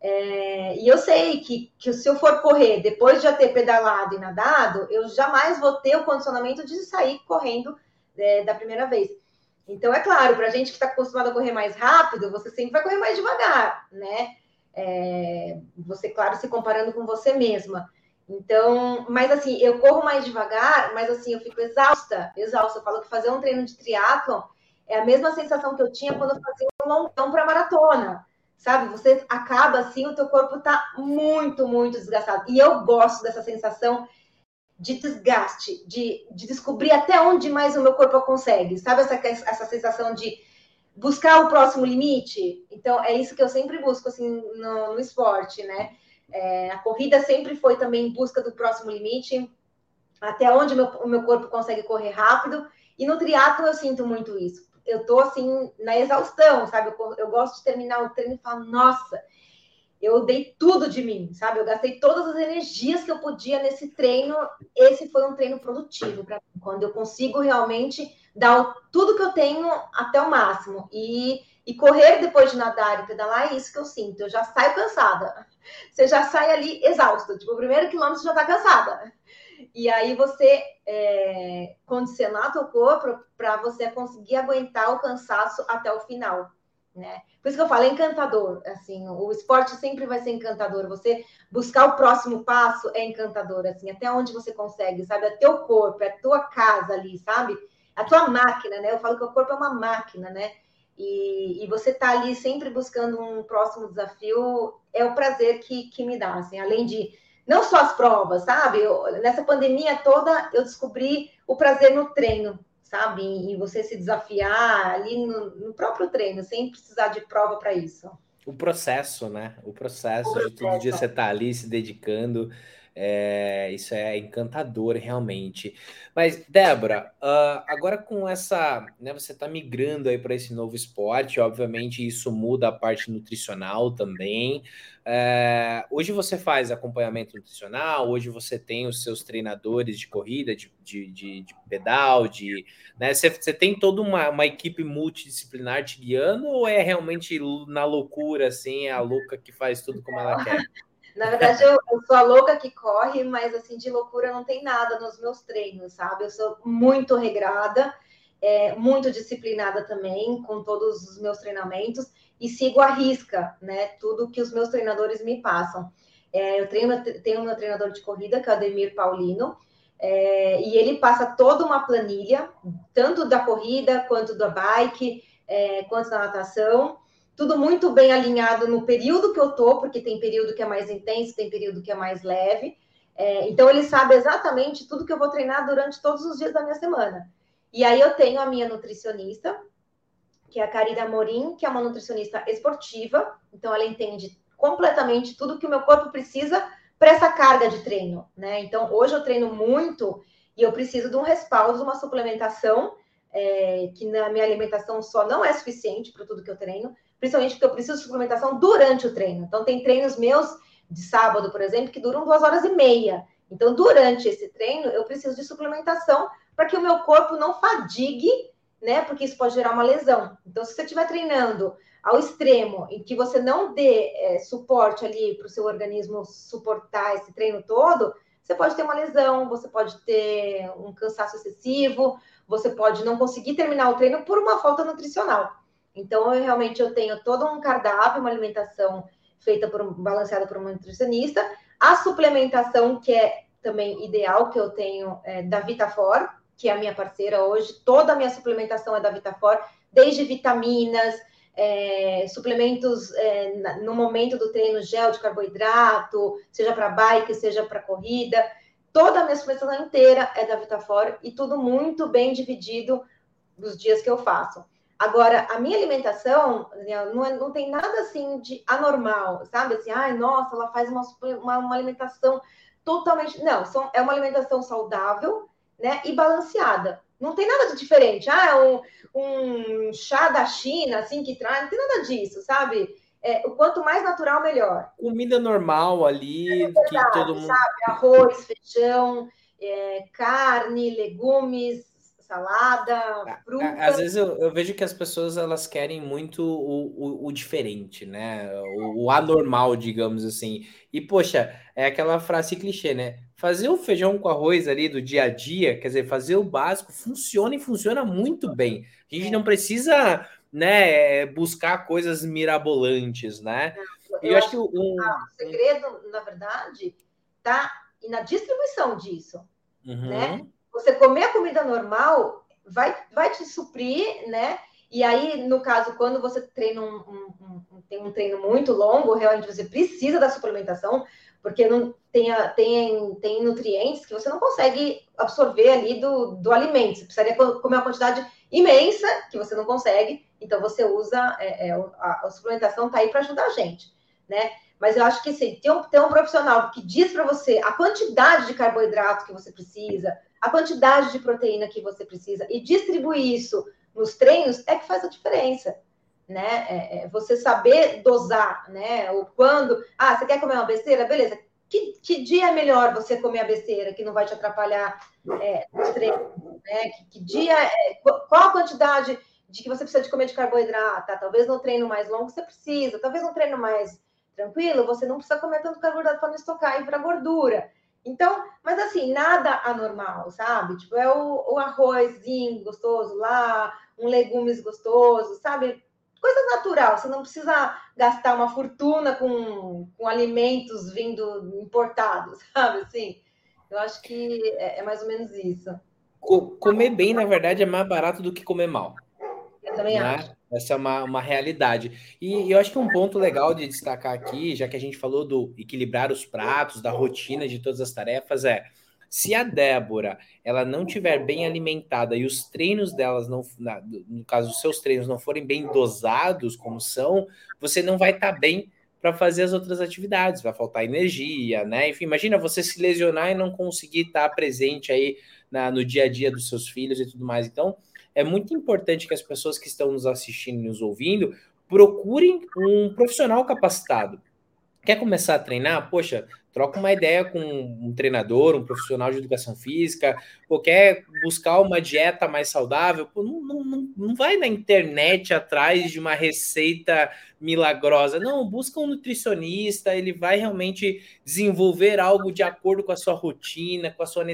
É... e eu sei que, que se eu for correr depois de já ter pedalado e nadado, eu jamais vou ter o condicionamento de sair correndo é, da primeira vez. Então, é claro, para a gente que está acostumado a correr mais rápido, você sempre vai correr mais devagar, né? É, você, claro, se comparando com você mesma. Então, mas assim, eu corro mais devagar, mas assim, eu fico exausta, exausta. Eu falo que fazer um treino de triatlon é a mesma sensação que eu tinha quando eu fazia um longão para maratona. Sabe? Você acaba assim, o teu corpo está muito, muito desgastado. E eu gosto dessa sensação de desgaste, de, de descobrir até onde mais o meu corpo consegue, sabe essa, essa sensação de buscar o próximo limite? Então, é isso que eu sempre busco, assim, no, no esporte, né? É, a corrida sempre foi também em busca do próximo limite, até onde meu, o meu corpo consegue correr rápido, e no triatlo eu sinto muito isso. Eu tô, assim, na exaustão, sabe? Eu, eu gosto de terminar o treino e falar, nossa, eu dei tudo de mim, sabe? Eu gastei todas as energias que eu podia nesse treino. Esse foi um treino produtivo para mim, quando eu consigo realmente dar tudo que eu tenho até o máximo. E, e correr depois de nadar e pedalar é isso que eu sinto. Eu já saio cansada. Você já sai ali exausto. Tipo, o primeiro quilômetro você já está cansada. E aí você é, condicionar teu corpo para você conseguir aguentar o cansaço até o final né? Por isso que eu falo, é encantador, assim, o esporte sempre vai ser encantador, você buscar o próximo passo é encantador, assim, até onde você consegue, sabe? É teu corpo, é tua casa ali, sabe? A tua máquina, né? Eu falo que o corpo é uma máquina, né? E, e você tá ali sempre buscando um próximo desafio, é o prazer que, que me dá, assim, além de não só as provas, sabe? Eu, nessa pandemia toda, eu descobri o prazer no treino, sabe? E você se desafiar ali no, no próprio treino, sem precisar de prova para isso. O processo, né? O processo, o processo. de todo dia você estar tá ali se dedicando. É, isso é encantador, realmente. Mas, Débora, uh, agora com essa. Né, você está migrando aí para esse novo esporte, obviamente isso muda a parte nutricional também. É, hoje você faz acompanhamento nutricional, hoje você tem os seus treinadores de corrida, de, de, de, de pedal, de. Né, você, você tem toda uma, uma equipe multidisciplinar te guiando, ou é realmente na loucura, assim, é a louca que faz tudo como ela quer? Na verdade, eu, eu, sou a louca que corre, mas assim, de loucura não tem nada nos meus treinos, sabe? Eu sou muito regrada. é, muito disciplinada também com todos os meus treinamentos e sigo a risca, né? Tudo que os meus treinadores me passam. É, eu treino, tenho meu treinador de corrida, que é o Ademir Paulino, é, e ele passa toda uma planilha, tanto da corrida, quanto da bike, é, quanto da natação, tudo muito bem alinhado no período que eu tô, porque tem período que é mais intenso, tem período que é mais leve. É, então ele sabe exatamente tudo que eu vou treinar durante todos os dias da minha semana. E aí eu tenho a minha nutricionista, que é a Karina Morim, que é uma nutricionista esportiva, então ela entende completamente tudo que o meu corpo precisa para essa carga de treino, né? Então, hoje eu treino muito e eu preciso de um respaldo, de uma suplementação, é, que na minha alimentação só não é suficiente para tudo que eu treino, principalmente porque eu preciso de suplementação durante o treino. Então, tem treinos meus de sábado, por exemplo, que duram duas horas e meia. Então, durante esse treino, eu preciso de suplementação para que o meu corpo não fadigue, né? Porque isso pode gerar uma lesão. Então, se você estiver treinando ao extremo em que você não dê é, suporte ali para o seu organismo suportar esse treino todo, você pode ter uma lesão, você pode ter um cansaço excessivo, você pode não conseguir terminar o treino por uma falta nutricional. Então, eu realmente eu tenho todo um cardápio, uma alimentação feita por balanceada por uma nutricionista, a suplementação que é também ideal que eu tenho é, da Vitafor, que é a minha parceira hoje, toda a minha suplementação é da Vitafor, desde vitaminas, é, suplementos é, no momento do treino, gel de carboidrato, seja para bike, seja para corrida. Toda a minha suplementação inteira é da Vitafor e tudo muito bem dividido dos dias que eu faço. Agora, a minha alimentação não, é, não tem nada assim de anormal, sabe? Assim, ai, nossa, ela faz uma, uma, uma alimentação totalmente. Não, são, é uma alimentação saudável né, e balanceada. Não tem nada de diferente. Ah, um, um chá da China, assim, que traz. Não tem nada disso, sabe? É, o quanto mais natural, melhor. Comida normal ali, é verdade, que todo mundo. Sabe? Arroz, feijão, é, carne, legumes, salada, fruta. Às vezes eu, eu, vejo que as pessoas elas querem muito o, o, o diferente, né? O, o, anormal, digamos assim. E, poxa, é aquela frase clichê, né? fazer o feijão com arroz ali do dia a dia, quer dizer, fazer o básico, funciona e funciona muito bem. A gente não precisa, né, buscar coisas mirabolantes, né? Eu, eu acho que um, o segredo, na verdade, tá na distribuição disso, uhum. né? Você comer a comida normal vai, vai te suprir, né? E aí, no caso, quando você treina um, um, um, tem um treino muito longo, realmente você precisa da suplementação, porque não tem, tem, tem nutrientes que você não consegue absorver ali do, do alimento. Você precisaria comer uma quantidade imensa que você não consegue, então você usa é, é, a, a, suplementação está aí para ajudar a gente, né? Mas eu acho que se tem um, tem um profissional que diz para você a quantidade de carboidrato que você precisa, a quantidade de proteína que você precisa e distribuir isso nos treinos é que faz a diferença né? É, é, você saber dosar, né? O quando, ah, você quer comer uma besteira? Beleza. Que, que dia é melhor você comer a besteira que não vai te atrapalhar é, no treino? Né? Que, que dia, é, qual a quantidade de que você precisa de comer de carboidrato? Tá? Talvez no treino mais longo você precisa, talvez no treino mais tranquilo você não precisa comer tanto carboidrato para não estocar e para gordura. Então, mas assim, nada anormal, sabe? Tipo, é o, o arrozinho gostoso lá, um legumes gostoso, sabe? coisa natural, você não precisa gastar uma fortuna com, com alimentos vindo importados, sabe? Assim, eu acho que é, é mais ou menos isso. Comer bem, na verdade, é mais barato do que comer mal. Eu também né? acho. Essa é uma, uma realidade. E eu acho que um ponto legal de destacar aqui, já que a gente falou do equilibrar os pratos, da rotina de todas as tarefas, é se a Débora ela não tiver bem alimentada e os treinos delas não, no caso os seus treinos não forem bem dosados como são, você não vai estar tá bem para fazer as outras atividades, vai faltar energia, né? Enfim, imagina você se lesionar e não conseguir estar tá presente aí na, no dia a dia dos seus filhos e tudo mais. Então, é muito importante que as pessoas que estão nos assistindo e nos ouvindo procurem um profissional capacitado. Quer começar a treinar? Poxa, troca uma ideia com um treinador, um profissional de educação física, ou quer buscar uma dieta mais saudável, pô, não, não, não vai na internet atrás de uma receita milagrosa. Não, busca um nutricionista, ele vai realmente desenvolver algo de acordo com a sua rotina, com a sua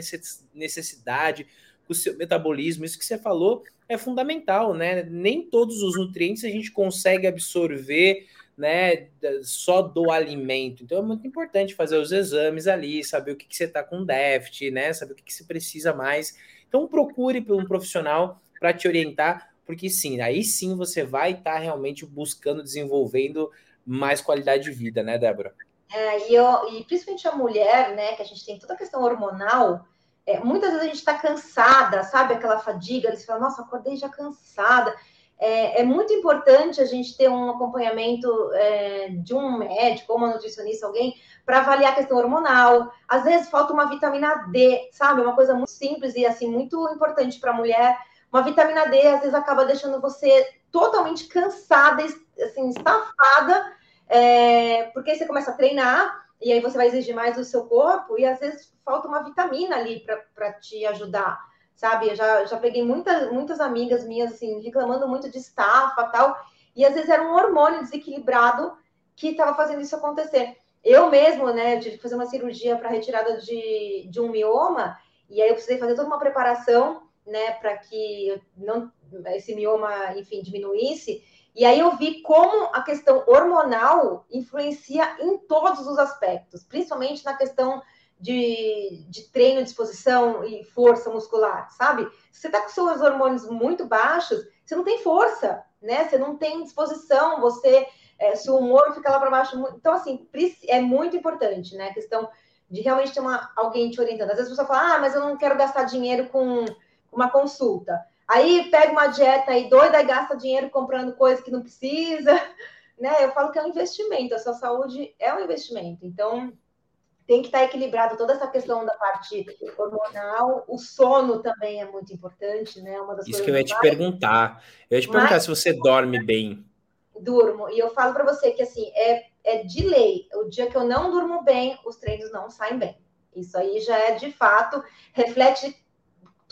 necessidade, com o seu metabolismo. Isso que você falou é fundamental, né? Nem todos os nutrientes a gente consegue absorver, né, só do alimento. Então é muito importante fazer os exames ali, saber o que, que você está com déficit, né? Saber o que, que você precisa mais. Então procure por um profissional para te orientar, porque sim, aí sim você vai estar tá realmente buscando, desenvolvendo mais qualidade de vida, né, Débora? É, e, eu, e principalmente a mulher, né, que a gente tem toda a questão hormonal, é, muitas vezes a gente está cansada, sabe? Aquela fadiga, eles falam, nossa, acordei já cansada. É, é, muito importante a gente ter um acompanhamento é, de um médico ou uma nutricionista, alguém, para avaliar a questão hormonal. Às vezes falta uma vitamina D, sabe? Uma coisa muito simples e assim muito importante para a mulher. Uma vitamina D às vezes acaba deixando você totalmente cansada, assim, estafada, é, porque você começa a treinar e aí você vai exigir mais do seu corpo e às vezes falta uma vitamina ali para te ajudar, sabe? Eu já, já peguei muitas, muitas amigas minhas, assim, reclamando muito de estafa tal, e às vezes era um hormônio desequilibrado que estava fazendo isso acontecer. Eu mesmo, né, tive que fazer uma cirurgia para retirada de, de um mioma, e aí eu precisei fazer toda uma preparação, né, para que não esse mioma, enfim, diminuísse. E aí eu vi como a questão hormonal influencia em todos os aspectos, principalmente na questão de, de treino, disposição e força muscular, sabe? Se você está com seus hormônios muito baixos, você não tem força, né? Você não tem disposição, você, é, seu humor fica lá para baixo. Então, assim, é muito importante, né? A questão de realmente ter uma, alguém te orientando. Às vezes a pessoa fala, ah, mas eu não quero gastar dinheiro com uma consulta. Aí pega uma dieta aí doida e gasta dinheiro comprando coisa que não precisa, né? Eu falo que é um investimento, a sua saúde é um investimento. Então, tem que estar equilibrado toda essa questão da parte hormonal. O sono também é muito importante, né? Uma das Isso que eu ia te perguntar. Eu ia te perguntar se você dorme bem. Durmo. E eu falo para você que assim, é, é de lei. O dia que eu não durmo bem, os treinos não saem bem. Isso aí já é de fato, reflete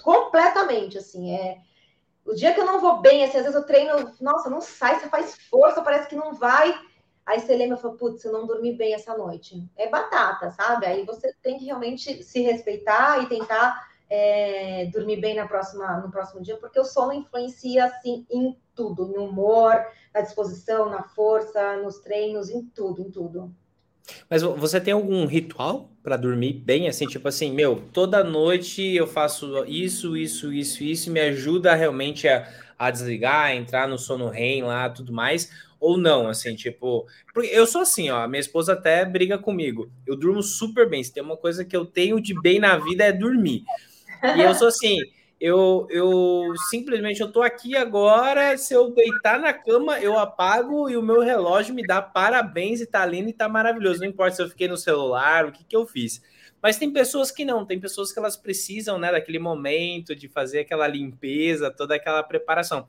completamente, assim, é o dia que eu não vou bem, assim, às vezes eu treino, nossa, não sai, você faz força, parece que não vai. Aí você lembra e fala, putz, eu não dormi bem essa noite. É batata, sabe? Aí você tem que realmente se respeitar e tentar é, dormir bem na próxima, no próximo dia, porque o sono influencia, assim, em tudo. No humor, na disposição, na força, nos treinos, em tudo, em tudo. Mas você tem algum ritual para dormir bem? Assim, tipo assim, meu, toda noite eu faço isso, isso, isso, isso, me ajuda realmente a, a desligar, a entrar no sono REM lá, tudo mais? Ou não, assim, tipo. Porque eu sou assim, ó, minha esposa até briga comigo. Eu durmo super bem. Se tem uma coisa que eu tenho de bem na vida é dormir. E eu sou assim eu, eu simplesmente eu tô aqui agora. Se eu deitar na cama, eu apago e o meu relógio me dá parabéns e tá lindo e tá maravilhoso. Não importa se eu fiquei no celular, o que, que eu fiz. Mas tem pessoas que não, tem pessoas que elas precisam, né, daquele momento de fazer aquela limpeza, toda aquela preparação.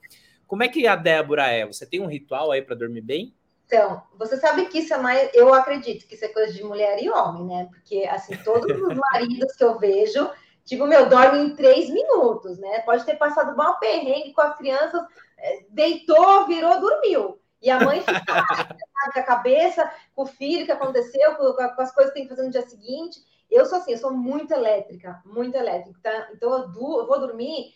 Como é que a Débora é? Você tem um ritual aí para dormir bem? Então, você sabe que isso é mais, eu acredito que isso é coisa de mulher e homem, né? Porque assim, todos os maridos que eu vejo, Tipo, meu, dorme em três minutos, né? Pode ter passado mal perrengue com as crianças, é, deitou, virou, dormiu. E a mãe fica com a cabeça, com o filho que aconteceu, com, com, as coisas que tem que fazer no dia seguinte. Eu sou assim, eu sou muito elétrica, muito elétrica. Tá? Então, eu, eu vou dormir,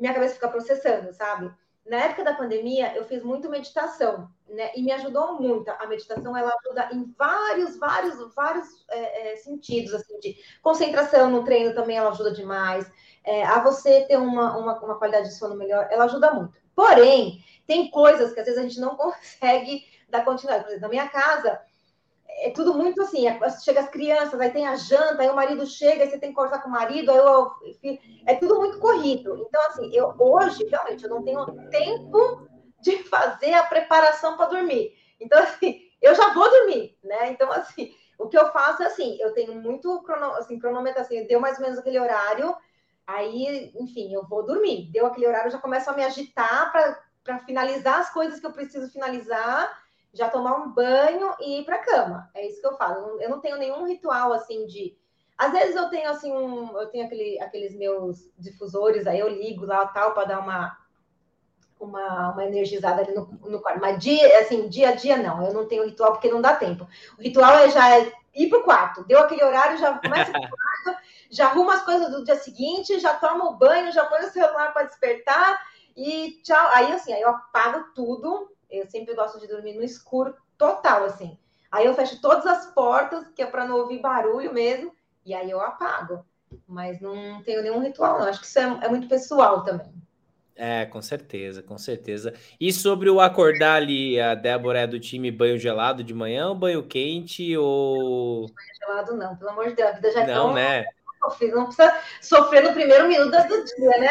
minha cabeça fica processando, sabe? Na época da pandemia, eu fiz muito meditação, né? E me ajudou muito. A meditação, ela ajuda em vários, vários, vários é, é, sentidos, assim, de concentração no treino também, ela ajuda demais. É, a você ter uma, uma, uma qualidade de sono melhor, ela ajuda muito. Porém, tem coisas que às vezes a gente não consegue dar continuidade. Por exemplo, na minha casa, é tudo muito assim, é, chega as crianças, aí tem a janta, aí o marido chega, aí você tem que conversar com o marido, aí eu, é tudo muito corrido. Então, assim, eu hoje, realmente, eu não tenho tempo de fazer a preparação para dormir. Então, assim, eu já vou dormir, né? Então, assim, o que eu faço é assim, eu tenho muito crono, assim, cronômetro, assim, deu mais ou menos aquele horário, aí, enfim, eu vou dormir. Deu aquele horário, eu já começo a me agitar para finalizar as coisas que eu preciso finalizar já tomar um banho e ir para cama. É isso que eu falo. Eu não tenho nenhum ritual assim de. Às vezes eu tenho assim um, eu tenho aquele, aqueles meus difusores aí eu ligo lá tal para dar uma uma, uma energizada ali no, no quarto. Mas dia, assim, dia a dia não. Eu não tenho ritual porque não dá tempo. O ritual é já é ir pro quarto. Deu aquele horário, já começa pro quarto, já arruma as coisas do dia seguinte, já toma o banho, já põe o celular para despertar E tchau. Aí, assim, aí eu apago tudo. Eu sempre gosto de dormir no escuro total, assim. Aí eu fecho todas as portas, que é para não ouvir barulho mesmo, e aí eu apago. Mas não tenho nenhum ritual, não. Acho que isso é, é muito pessoal também. É, com certeza, com certeza. E sobre o acordar ali, a Débora é do time banho gelado de manhã ou banho quente ou. Banho gelado não, pelo amor de Deus, a vida já é Não, tão... né? Não precisa sofrer no primeiro minuto do dia, né?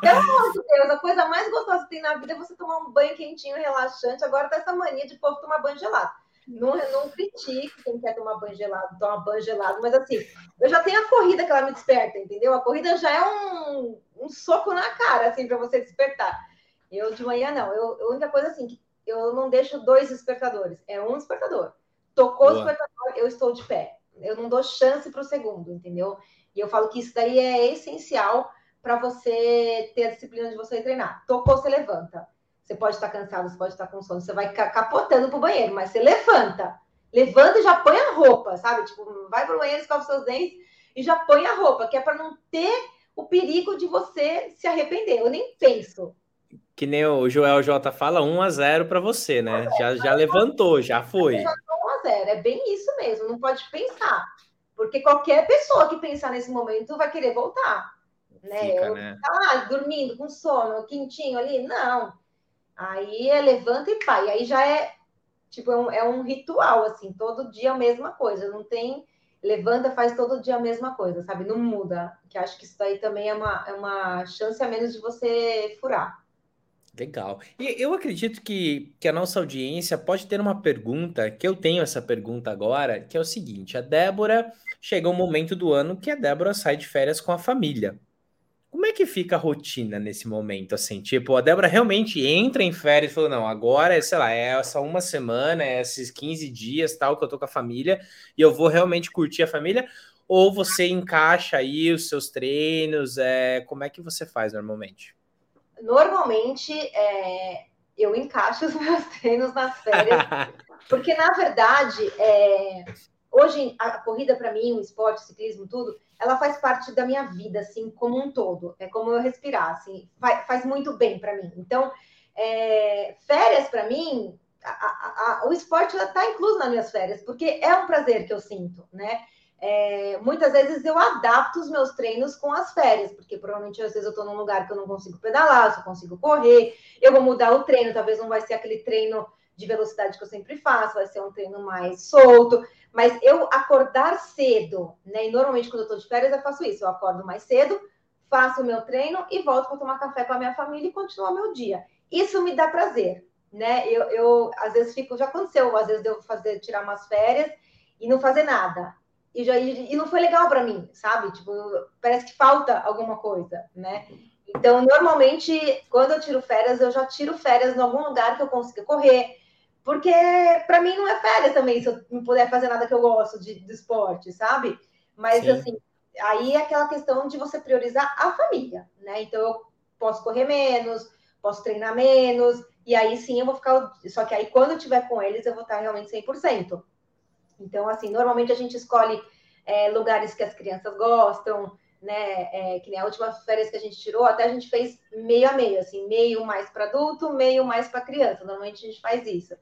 Pelo amor de Deus, a coisa mais gostosa que tem na vida é você tomar um banho quentinho, relaxante. Agora tá essa mania de povo tomar banho gelado. Não, não critico quem quer tomar banho gelado, tomar banho gelado, mas assim, eu já tenho a corrida que ela me desperta, entendeu? A corrida já é um, um soco na cara, assim, para você despertar. Eu de manhã não. Eu, a única coisa assim, que eu não deixo dois despertadores, é um despertador. Tocou Boa. o despertador, eu estou de pé. Eu não dou chance para o segundo, entendeu? E eu falo que isso daí é essencial para você ter a disciplina de você treinar. Tocou, você levanta. Você pode estar cansado, você pode estar com sono, você vai capotando pro banheiro, mas você levanta. Levanta e já põe a roupa, sabe? Tipo, vai pro banheiro, escova seus dentes e já põe a roupa, que é para não ter o perigo de você se arrepender. Eu nem penso. Que nem o Joel J fala, 1 a 0 para você, né? É, já, já levantou, já foi. 1 a 0, é bem isso mesmo, não pode pensar. Porque qualquer pessoa que pensar nesse momento vai querer voltar. Né? Fica, eu, né? Ah, dormindo com sono, quentinho ali, não. Aí é levanta e pai. Aí já é tipo é um, é um, ritual assim, todo dia a mesma coisa. Não tem levanta faz todo dia a mesma coisa, sabe? Não muda. Que acho que isso daí também é uma, é uma chance a menos de você furar. Legal. E eu acredito que, que a nossa audiência pode ter uma pergunta, que eu tenho essa pergunta agora, que é o seguinte: a Débora chega um momento do ano que a Débora sai de férias com a família. Como é que fica a rotina nesse momento, assim? Tipo, a Débora realmente entra em férias e falou, não, agora, é, sei lá, é essa uma semana, é esses 15 dias, tal, que eu tô com a família, e eu vou realmente curtir a família? Ou você encaixa aí os seus treinos? É, como é que você faz normalmente? Normalmente, é, eu encaixo os meus treinos nas férias, porque, na verdade, é, hoje a corrida para mim, o esporte, o ciclismo, tudo, ela faz parte da minha vida, assim, como um todo. É como eu respirar, assim, faz, faz muito bem para mim. Então, é, férias para mim, a, a, a, o esporte está incluso nas minhas férias, porque é um prazer que eu sinto, né? É, muitas vezes eu adapto os meus treinos com as férias, porque provavelmente às vezes eu estou num lugar que eu não consigo pedalar, eu só consigo correr, eu vou mudar o treino, talvez não vai ser aquele treino de velocidade que eu sempre faço, vai ser um treino mais solto. Mas eu acordar cedo, né? E normalmente quando eu tô de férias eu faço isso. Eu acordo mais cedo, faço o meu treino e volto para tomar café com a minha família e continuar meu dia. Isso me dá prazer, né? Eu, eu às vezes fico, já aconteceu, às vezes devo fazer, tirar umas férias e não fazer nada. E, já, e não foi legal para mim, sabe? Tipo, parece que falta alguma coisa, né? Então, normalmente, quando eu tiro férias, eu já tiro férias em algum lugar que eu consiga correr, porque para mim não é férias também se eu não puder fazer nada que eu gosto de, de esporte, sabe? Mas Sim. assim, aí é aquela questão de você priorizar a família, né? Então eu posso correr menos, posso treinar menos, e aí sim eu vou ficar. Só que aí quando eu tiver com eles, eu vou estar realmente 100%. Então, assim, normalmente a gente escolhe é, lugares que as crianças gostam, né? É, que nem a última férias que a gente tirou, até a gente fez meio a meio, assim, meio mais para adulto, meio mais para criança. Normalmente a gente faz isso.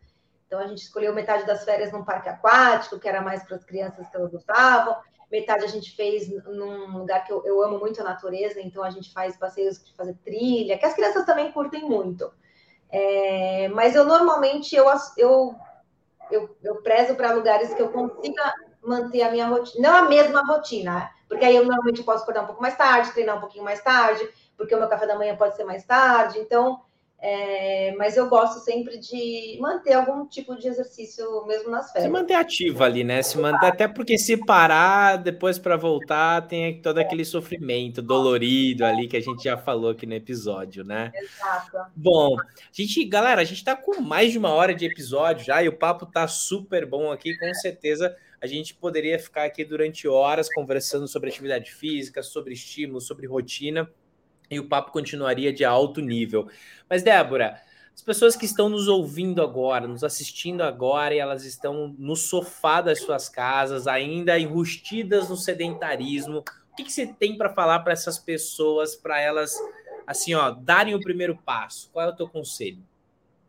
Então a gente escolheu metade das férias num parque aquático, que era mais para as crianças que elas gostavam. Metade a gente fez num lugar que eu, eu, amo muito a natureza, então a gente faz passeios de fazer trilha, que as crianças também curtem muito. É, mas eu normalmente eu, eu, eu, eu prezo para lugares que eu consiga manter a minha rotina, não a mesma rotina, porque aí eu normalmente posso acordar um pouco mais tarde, treinar um pouquinho mais tarde, porque o meu café da manhã pode ser mais tarde, então é, mas eu gosto sempre de manter algum tipo de exercício mesmo nas férias. Se manter ativa ali, né? Se manter, até porque se parar depois para voltar tem todo aquele sofrimento dolorido ali que a gente já falou aqui no episódio, né? Exato. Bom, gente, galera, a gente tá com mais de uma hora de episódio já e o papo tá super bom aqui, com certeza. A gente poderia ficar aqui durante horas conversando sobre atividade física, sobre estímulo, sobre rotina e o papo continuaria de alto nível. Mas, Débora, as pessoas que estão nos ouvindo agora, nos assistindo agora, e elas estão no sofá das suas casas, ainda enrustidas no sedentarismo, o que, que você tem para falar para essas pessoas, para elas assim, ó, darem o primeiro passo? Qual é o teu conselho?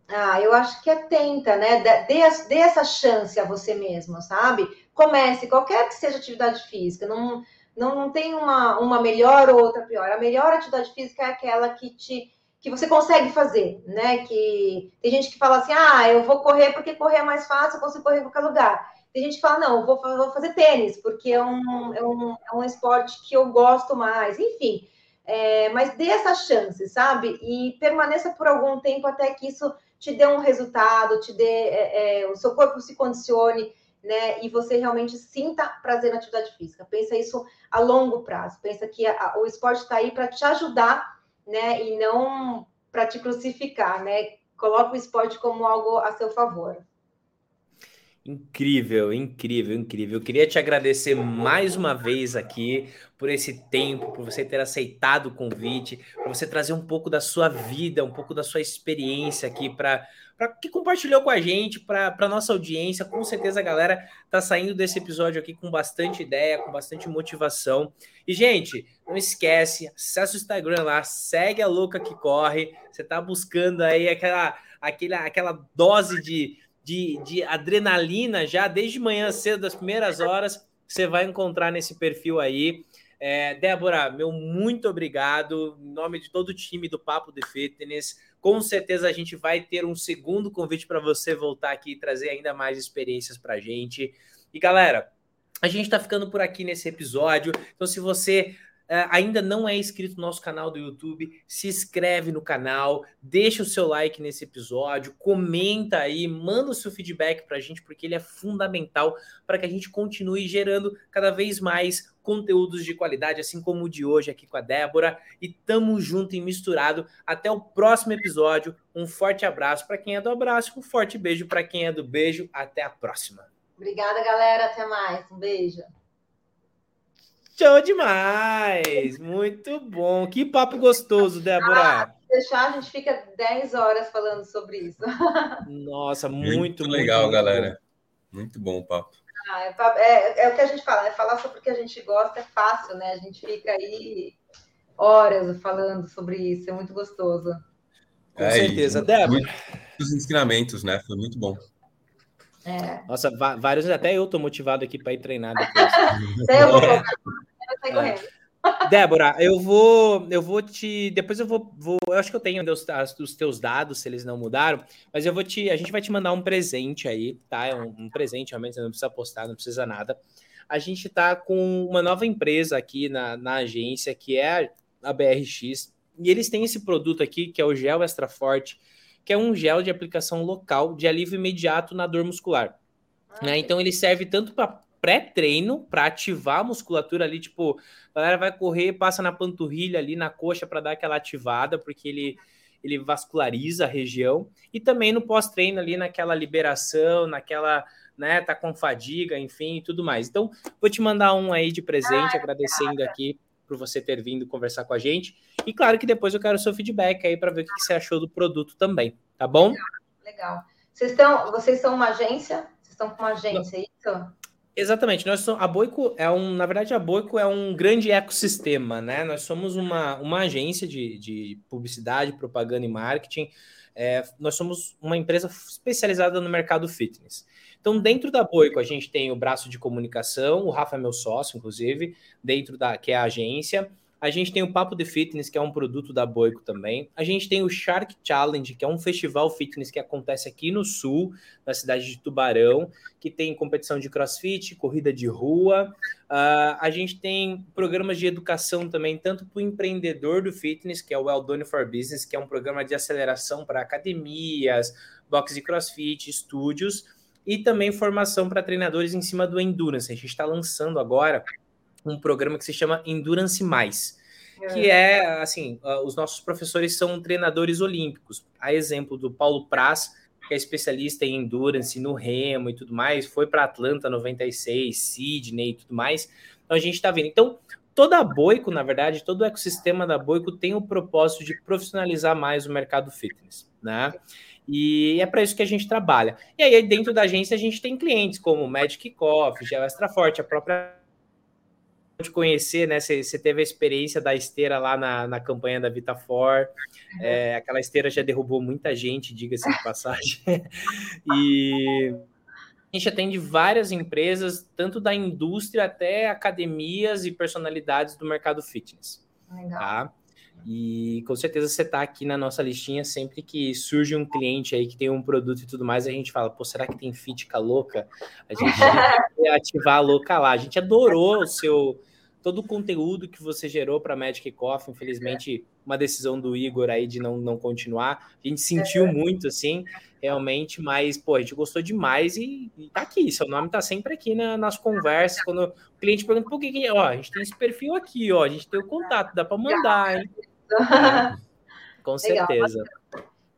Ah, eu acho que é tenta, né? Dê, dê essa chance a você mesmo, sabe? Comece, qualquer que seja atividade física, não, não, não tem uma, uma melhor ou outra pior. A melhor atividade física é aquela que te que você consegue fazer, né? Que tem gente que fala assim, ah, eu vou correr porque correr é mais fácil, eu consigo correr em qualquer lugar. Tem gente que fala, não, eu vou, vou fazer tênis, porque é um, é, um, é um esporte que eu gosto mais, enfim. É, mas dê essa chance, sabe? E permaneça por algum tempo até que isso te dê um resultado, te dê é, é, o seu corpo se condicione, né? E você realmente sinta prazer na atividade física. Pensa isso a longo prazo. Pensa que a, o esporte está aí para te ajudar, né? E não para te crucificar, né? Coloca o esporte como algo a seu favor. Incrível, incrível, incrível. Eu queria te agradecer mais uma vez aqui por esse tempo, por você ter aceitado o convite, por você trazer um pouco da sua vida, um pouco da sua experiência aqui para que compartilhou com a gente, para a nossa audiência. Com certeza a galera tá saindo desse episódio aqui com bastante ideia, com bastante motivação. E, gente, não esquece, acessa o Instagram lá, segue a louca que corre. Você tá buscando aí aquela, aquela, aquela dose de de, de adrenalina já desde manhã cedo, das primeiras horas, você vai encontrar nesse perfil aí. É, Débora, meu muito obrigado. Em nome de todo o time do Papo de Fitness, com certeza a gente vai ter um segundo convite para você voltar aqui e trazer ainda mais experiências para a gente. E galera, a gente está ficando por aqui nesse episódio. Então, se você ainda não é inscrito no nosso canal do YouTube, se inscreve no canal, deixa o seu like nesse episódio, comenta aí, manda o seu feedback para a gente, porque ele é fundamental para que a gente continue gerando cada vez mais conteúdos de qualidade, assim como o de hoje aqui com a Débora. E tamo junto e misturado. Até o próximo episódio. Um forte abraço para quem é do abraço, um forte beijo para quem é do beijo. Até a próxima. Obrigada, galera. Até mais. Um beijo. Show demais! Muito bom. Que papo gostoso, Débora. Ah, deixar, a gente fica 10 horas falando sobre isso. Nossa, muito, muito legal, muito galera. Bom. Muito bom o papo. Ah, é, é, é, o que a gente fala, né? Falar sobre o que a gente gosta é fácil, né? A gente fica aí horas falando sobre isso, é muito gostoso. Com é, certeza, Débora. Muitos ensinamentos, né? Foi muito bom. É. Nossa, vários, até eu tô motivado aqui para ir treinar depois. eu vou é. Débora, eu vou, eu vou te, depois eu vou, vou eu acho que eu tenho os, os, teus dados, se eles não mudaram, mas eu vou te, a gente vai te mandar um presente aí, tá? É um, um presente, realmente, você não precisa postar, não precisa nada. A gente tá com uma nova empresa aqui na, na agência, que é a BRX, e eles têm esse produto aqui, que é o Gel Extra Forte, que é um gel de aplicação local de alívio imediato na dor muscular. Ah, né? Então ele serve tanto para pré-treino, para ativar a musculatura ali, tipo, a galera vai correr, passa na panturrilha ali, na coxa para dar aquela ativada, porque ele ele vasculariza a região e também no pós-treino ali naquela liberação, naquela, né, tá com fadiga, enfim, e tudo mais. Então, vou te mandar um aí de presente, ah, agradecendo aqui por você ter vindo conversar com a gente. E claro que depois eu quero o seu feedback aí para ver o que você achou do produto também, tá bom? Legal. legal. Vocês estão, vocês são uma agência? Vocês estão com uma agência, é isso? Exatamente, nós somos, a Boico é um, na verdade, a Boico é um grande ecossistema, né? Nós somos uma, uma agência de, de publicidade, propaganda e marketing. É, nós somos uma empresa especializada no mercado fitness. Então, dentro da Boico, a gente tem o braço de comunicação, o Rafa é meu sócio, inclusive, dentro da que é a agência. A gente tem o Papo de Fitness, que é um produto da Boico também. A gente tem o Shark Challenge, que é um festival fitness que acontece aqui no sul, na cidade de Tubarão, que tem competição de crossfit, corrida de rua. Uh, a gente tem programas de educação também, tanto para o empreendedor do fitness, que é o Well Done for Business, que é um programa de aceleração para academias, boxes de crossfit, estúdios e também formação para treinadores em cima do Endurance. A gente está lançando agora um programa que se chama Endurance Mais, que é. é, assim, ah, os nossos professores são treinadores olímpicos. A exemplo do Paulo Praz, que é especialista em endurance, no remo e tudo mais, foi para Atlanta 96, Sydney e tudo mais. Então a gente está vendo. Então, toda a Boico, na verdade, todo o ecossistema da Boico tem o propósito de profissionalizar mais o mercado fitness, né? E é para isso que a gente trabalha. E aí, dentro da agência, a gente tem clientes como Magic Coffee, Gel Extra Forte, a própria te conhecer, né? Você, você teve a experiência da esteira lá na, na campanha da Vitafor. Uhum. É, aquela esteira já derrubou muita gente, diga-se de passagem. e a gente atende várias empresas, tanto da indústria até academias e personalidades do mercado fitness. Legal. Tá? E com certeza você está aqui na nossa listinha sempre que surge um cliente aí que tem um produto e tudo mais, a gente fala, pô, será que tem fítica louca? A gente vai ativar a louca lá. A gente adorou o seu todo o conteúdo que você gerou para Magic Coffee, infelizmente, uma decisão do Igor aí de não, não continuar. A gente sentiu muito, assim, realmente, mas, pô, a gente gostou demais e, e tá aqui. Seu nome tá sempre aqui na, nas conversas. Quando o cliente pergunta, por que, ó, a gente tem esse perfil aqui, ó, a gente tem o contato, dá para mandar, hein? É, com certeza.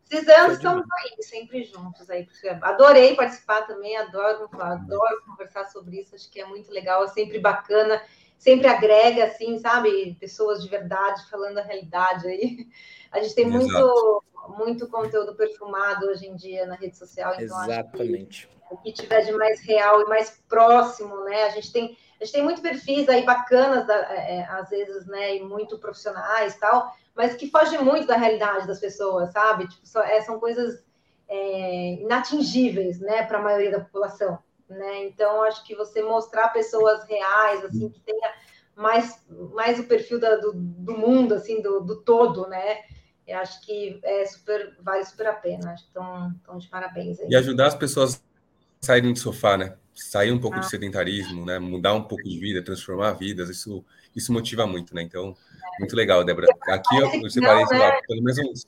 Precisamos, estamos aí, sempre juntos aí. Adorei participar também, adoro, adoro conversar sobre isso, acho que é muito legal, é sempre bacana sempre agrega, assim, sabe? Pessoas de verdade falando a realidade aí. A gente tem muito, muito conteúdo perfumado hoje em dia na rede social. Então Exatamente. o que tiver de mais real e mais próximo, né? A gente tem, a gente tem muito perfis aí bacanas, é, é, às vezes, né? E muito profissionais tal, mas que fogem muito da realidade das pessoas, sabe? Tipo, só, é, são coisas é, inatingíveis, né? Para a maioria da população né? Então, acho que você mostrar pessoas reais, assim, que tenha mais, mais o perfil da, do, do mundo, assim, do, do todo, né? Eu acho que é super, vale super a pena. Estão de parabéns aí. E ajudar as pessoas a saírem do sofá, né? Sair um pouco ah. do sedentarismo, né? Mudar um pouco de vida, transformar vidas, isso, isso motiva muito, né? Então, muito legal, Débora. Aqui eu, eu separei, sei lá, né? pelo menos uns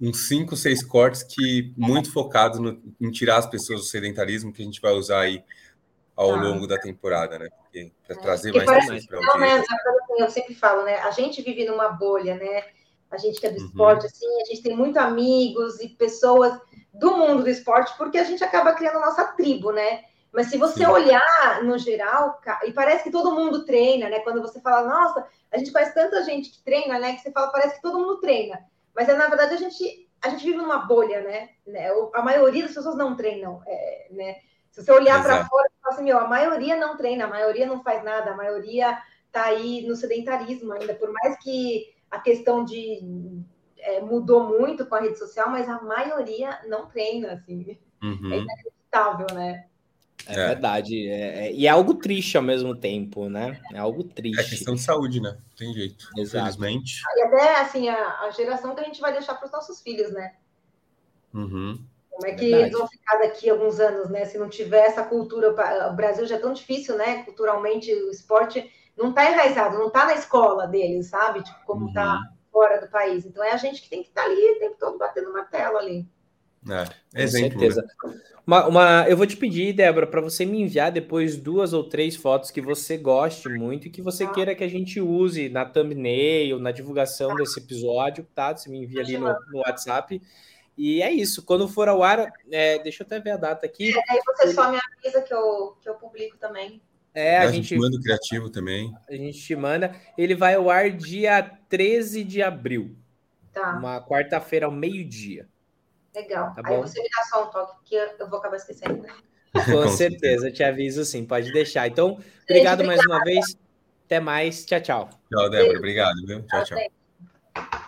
uns cinco, seis cortes que muito focados no, em tirar as pessoas do sedentarismo que a gente vai usar aí ao tá. longo da temporada, né? Para é. trazer mais pessoas para o né? Eu sempre falo, né? A gente vive numa bolha, né? A gente que é do uhum. esporte, assim, a gente tem muito amigos e pessoas do mundo do esporte, porque a gente acaba criando a nossa tribo, né? Mas se você Sim. olhar no geral, e parece que todo mundo treina, né? Quando você fala, nossa, a gente conhece tanta gente que treina, né? Que você fala, parece que todo mundo treina. Mas é, na verdade a gente, a gente vive numa bolha, né? né? A maioria das pessoas não treinam, é, né? Se você olhar para fora, você fala assim, meu, a maioria não treina, a maioria não faz nada, a maioria está aí no sedentarismo ainda, por mais que a questão de é, mudou muito com a rede social, mas a maioria não treina, assim. Uhum. É inacreditável, né? É, é, verdade. É, é, e é algo triste ao mesmo tempo, né? É algo triste. É questão de saúde, né? Tem jeito. Exato. Infelizmente. E até assim, a, a geração que a gente vai deixar para os nossos filhos, né? Uhum. Como é que verdade. eles vão ficar daqui a alguns anos, né? Se não tiver essa cultura. O Brasil já é tão difícil, né? Culturalmente, o esporte não está enraizado, não está na escola deles, sabe? Tipo, como está uhum. fora do país. Então é a gente que tem que estar tá ali o tempo todo batendo martelo ali. É, exemplo, Com certeza. Né? Uma, uma, eu vou te pedir, Débora, para você me enviar depois duas ou três fotos que você goste muito e que você queira que a gente use na thumbnail, na divulgação desse episódio, tá? Você me envia ali no, no WhatsApp. E é isso. Quando for ao ar, é, deixa eu até ver a data aqui. E aí você só me avisa que eu, que eu publico também. É, a, a gente, gente manda o criativo também. A gente te manda. Ele vai ao ar dia 13 de abril. Tá. Uma quarta-feira ao meio-dia. Legal. Tá Aí você me dá só um toque, que eu vou acabar esquecendo. Com certeza, te aviso sim, pode deixar. Então, obrigado mais uma vez. Até mais. Tchau, tchau. Tchau, Débora. Obrigado, viu? Tchau, tchau.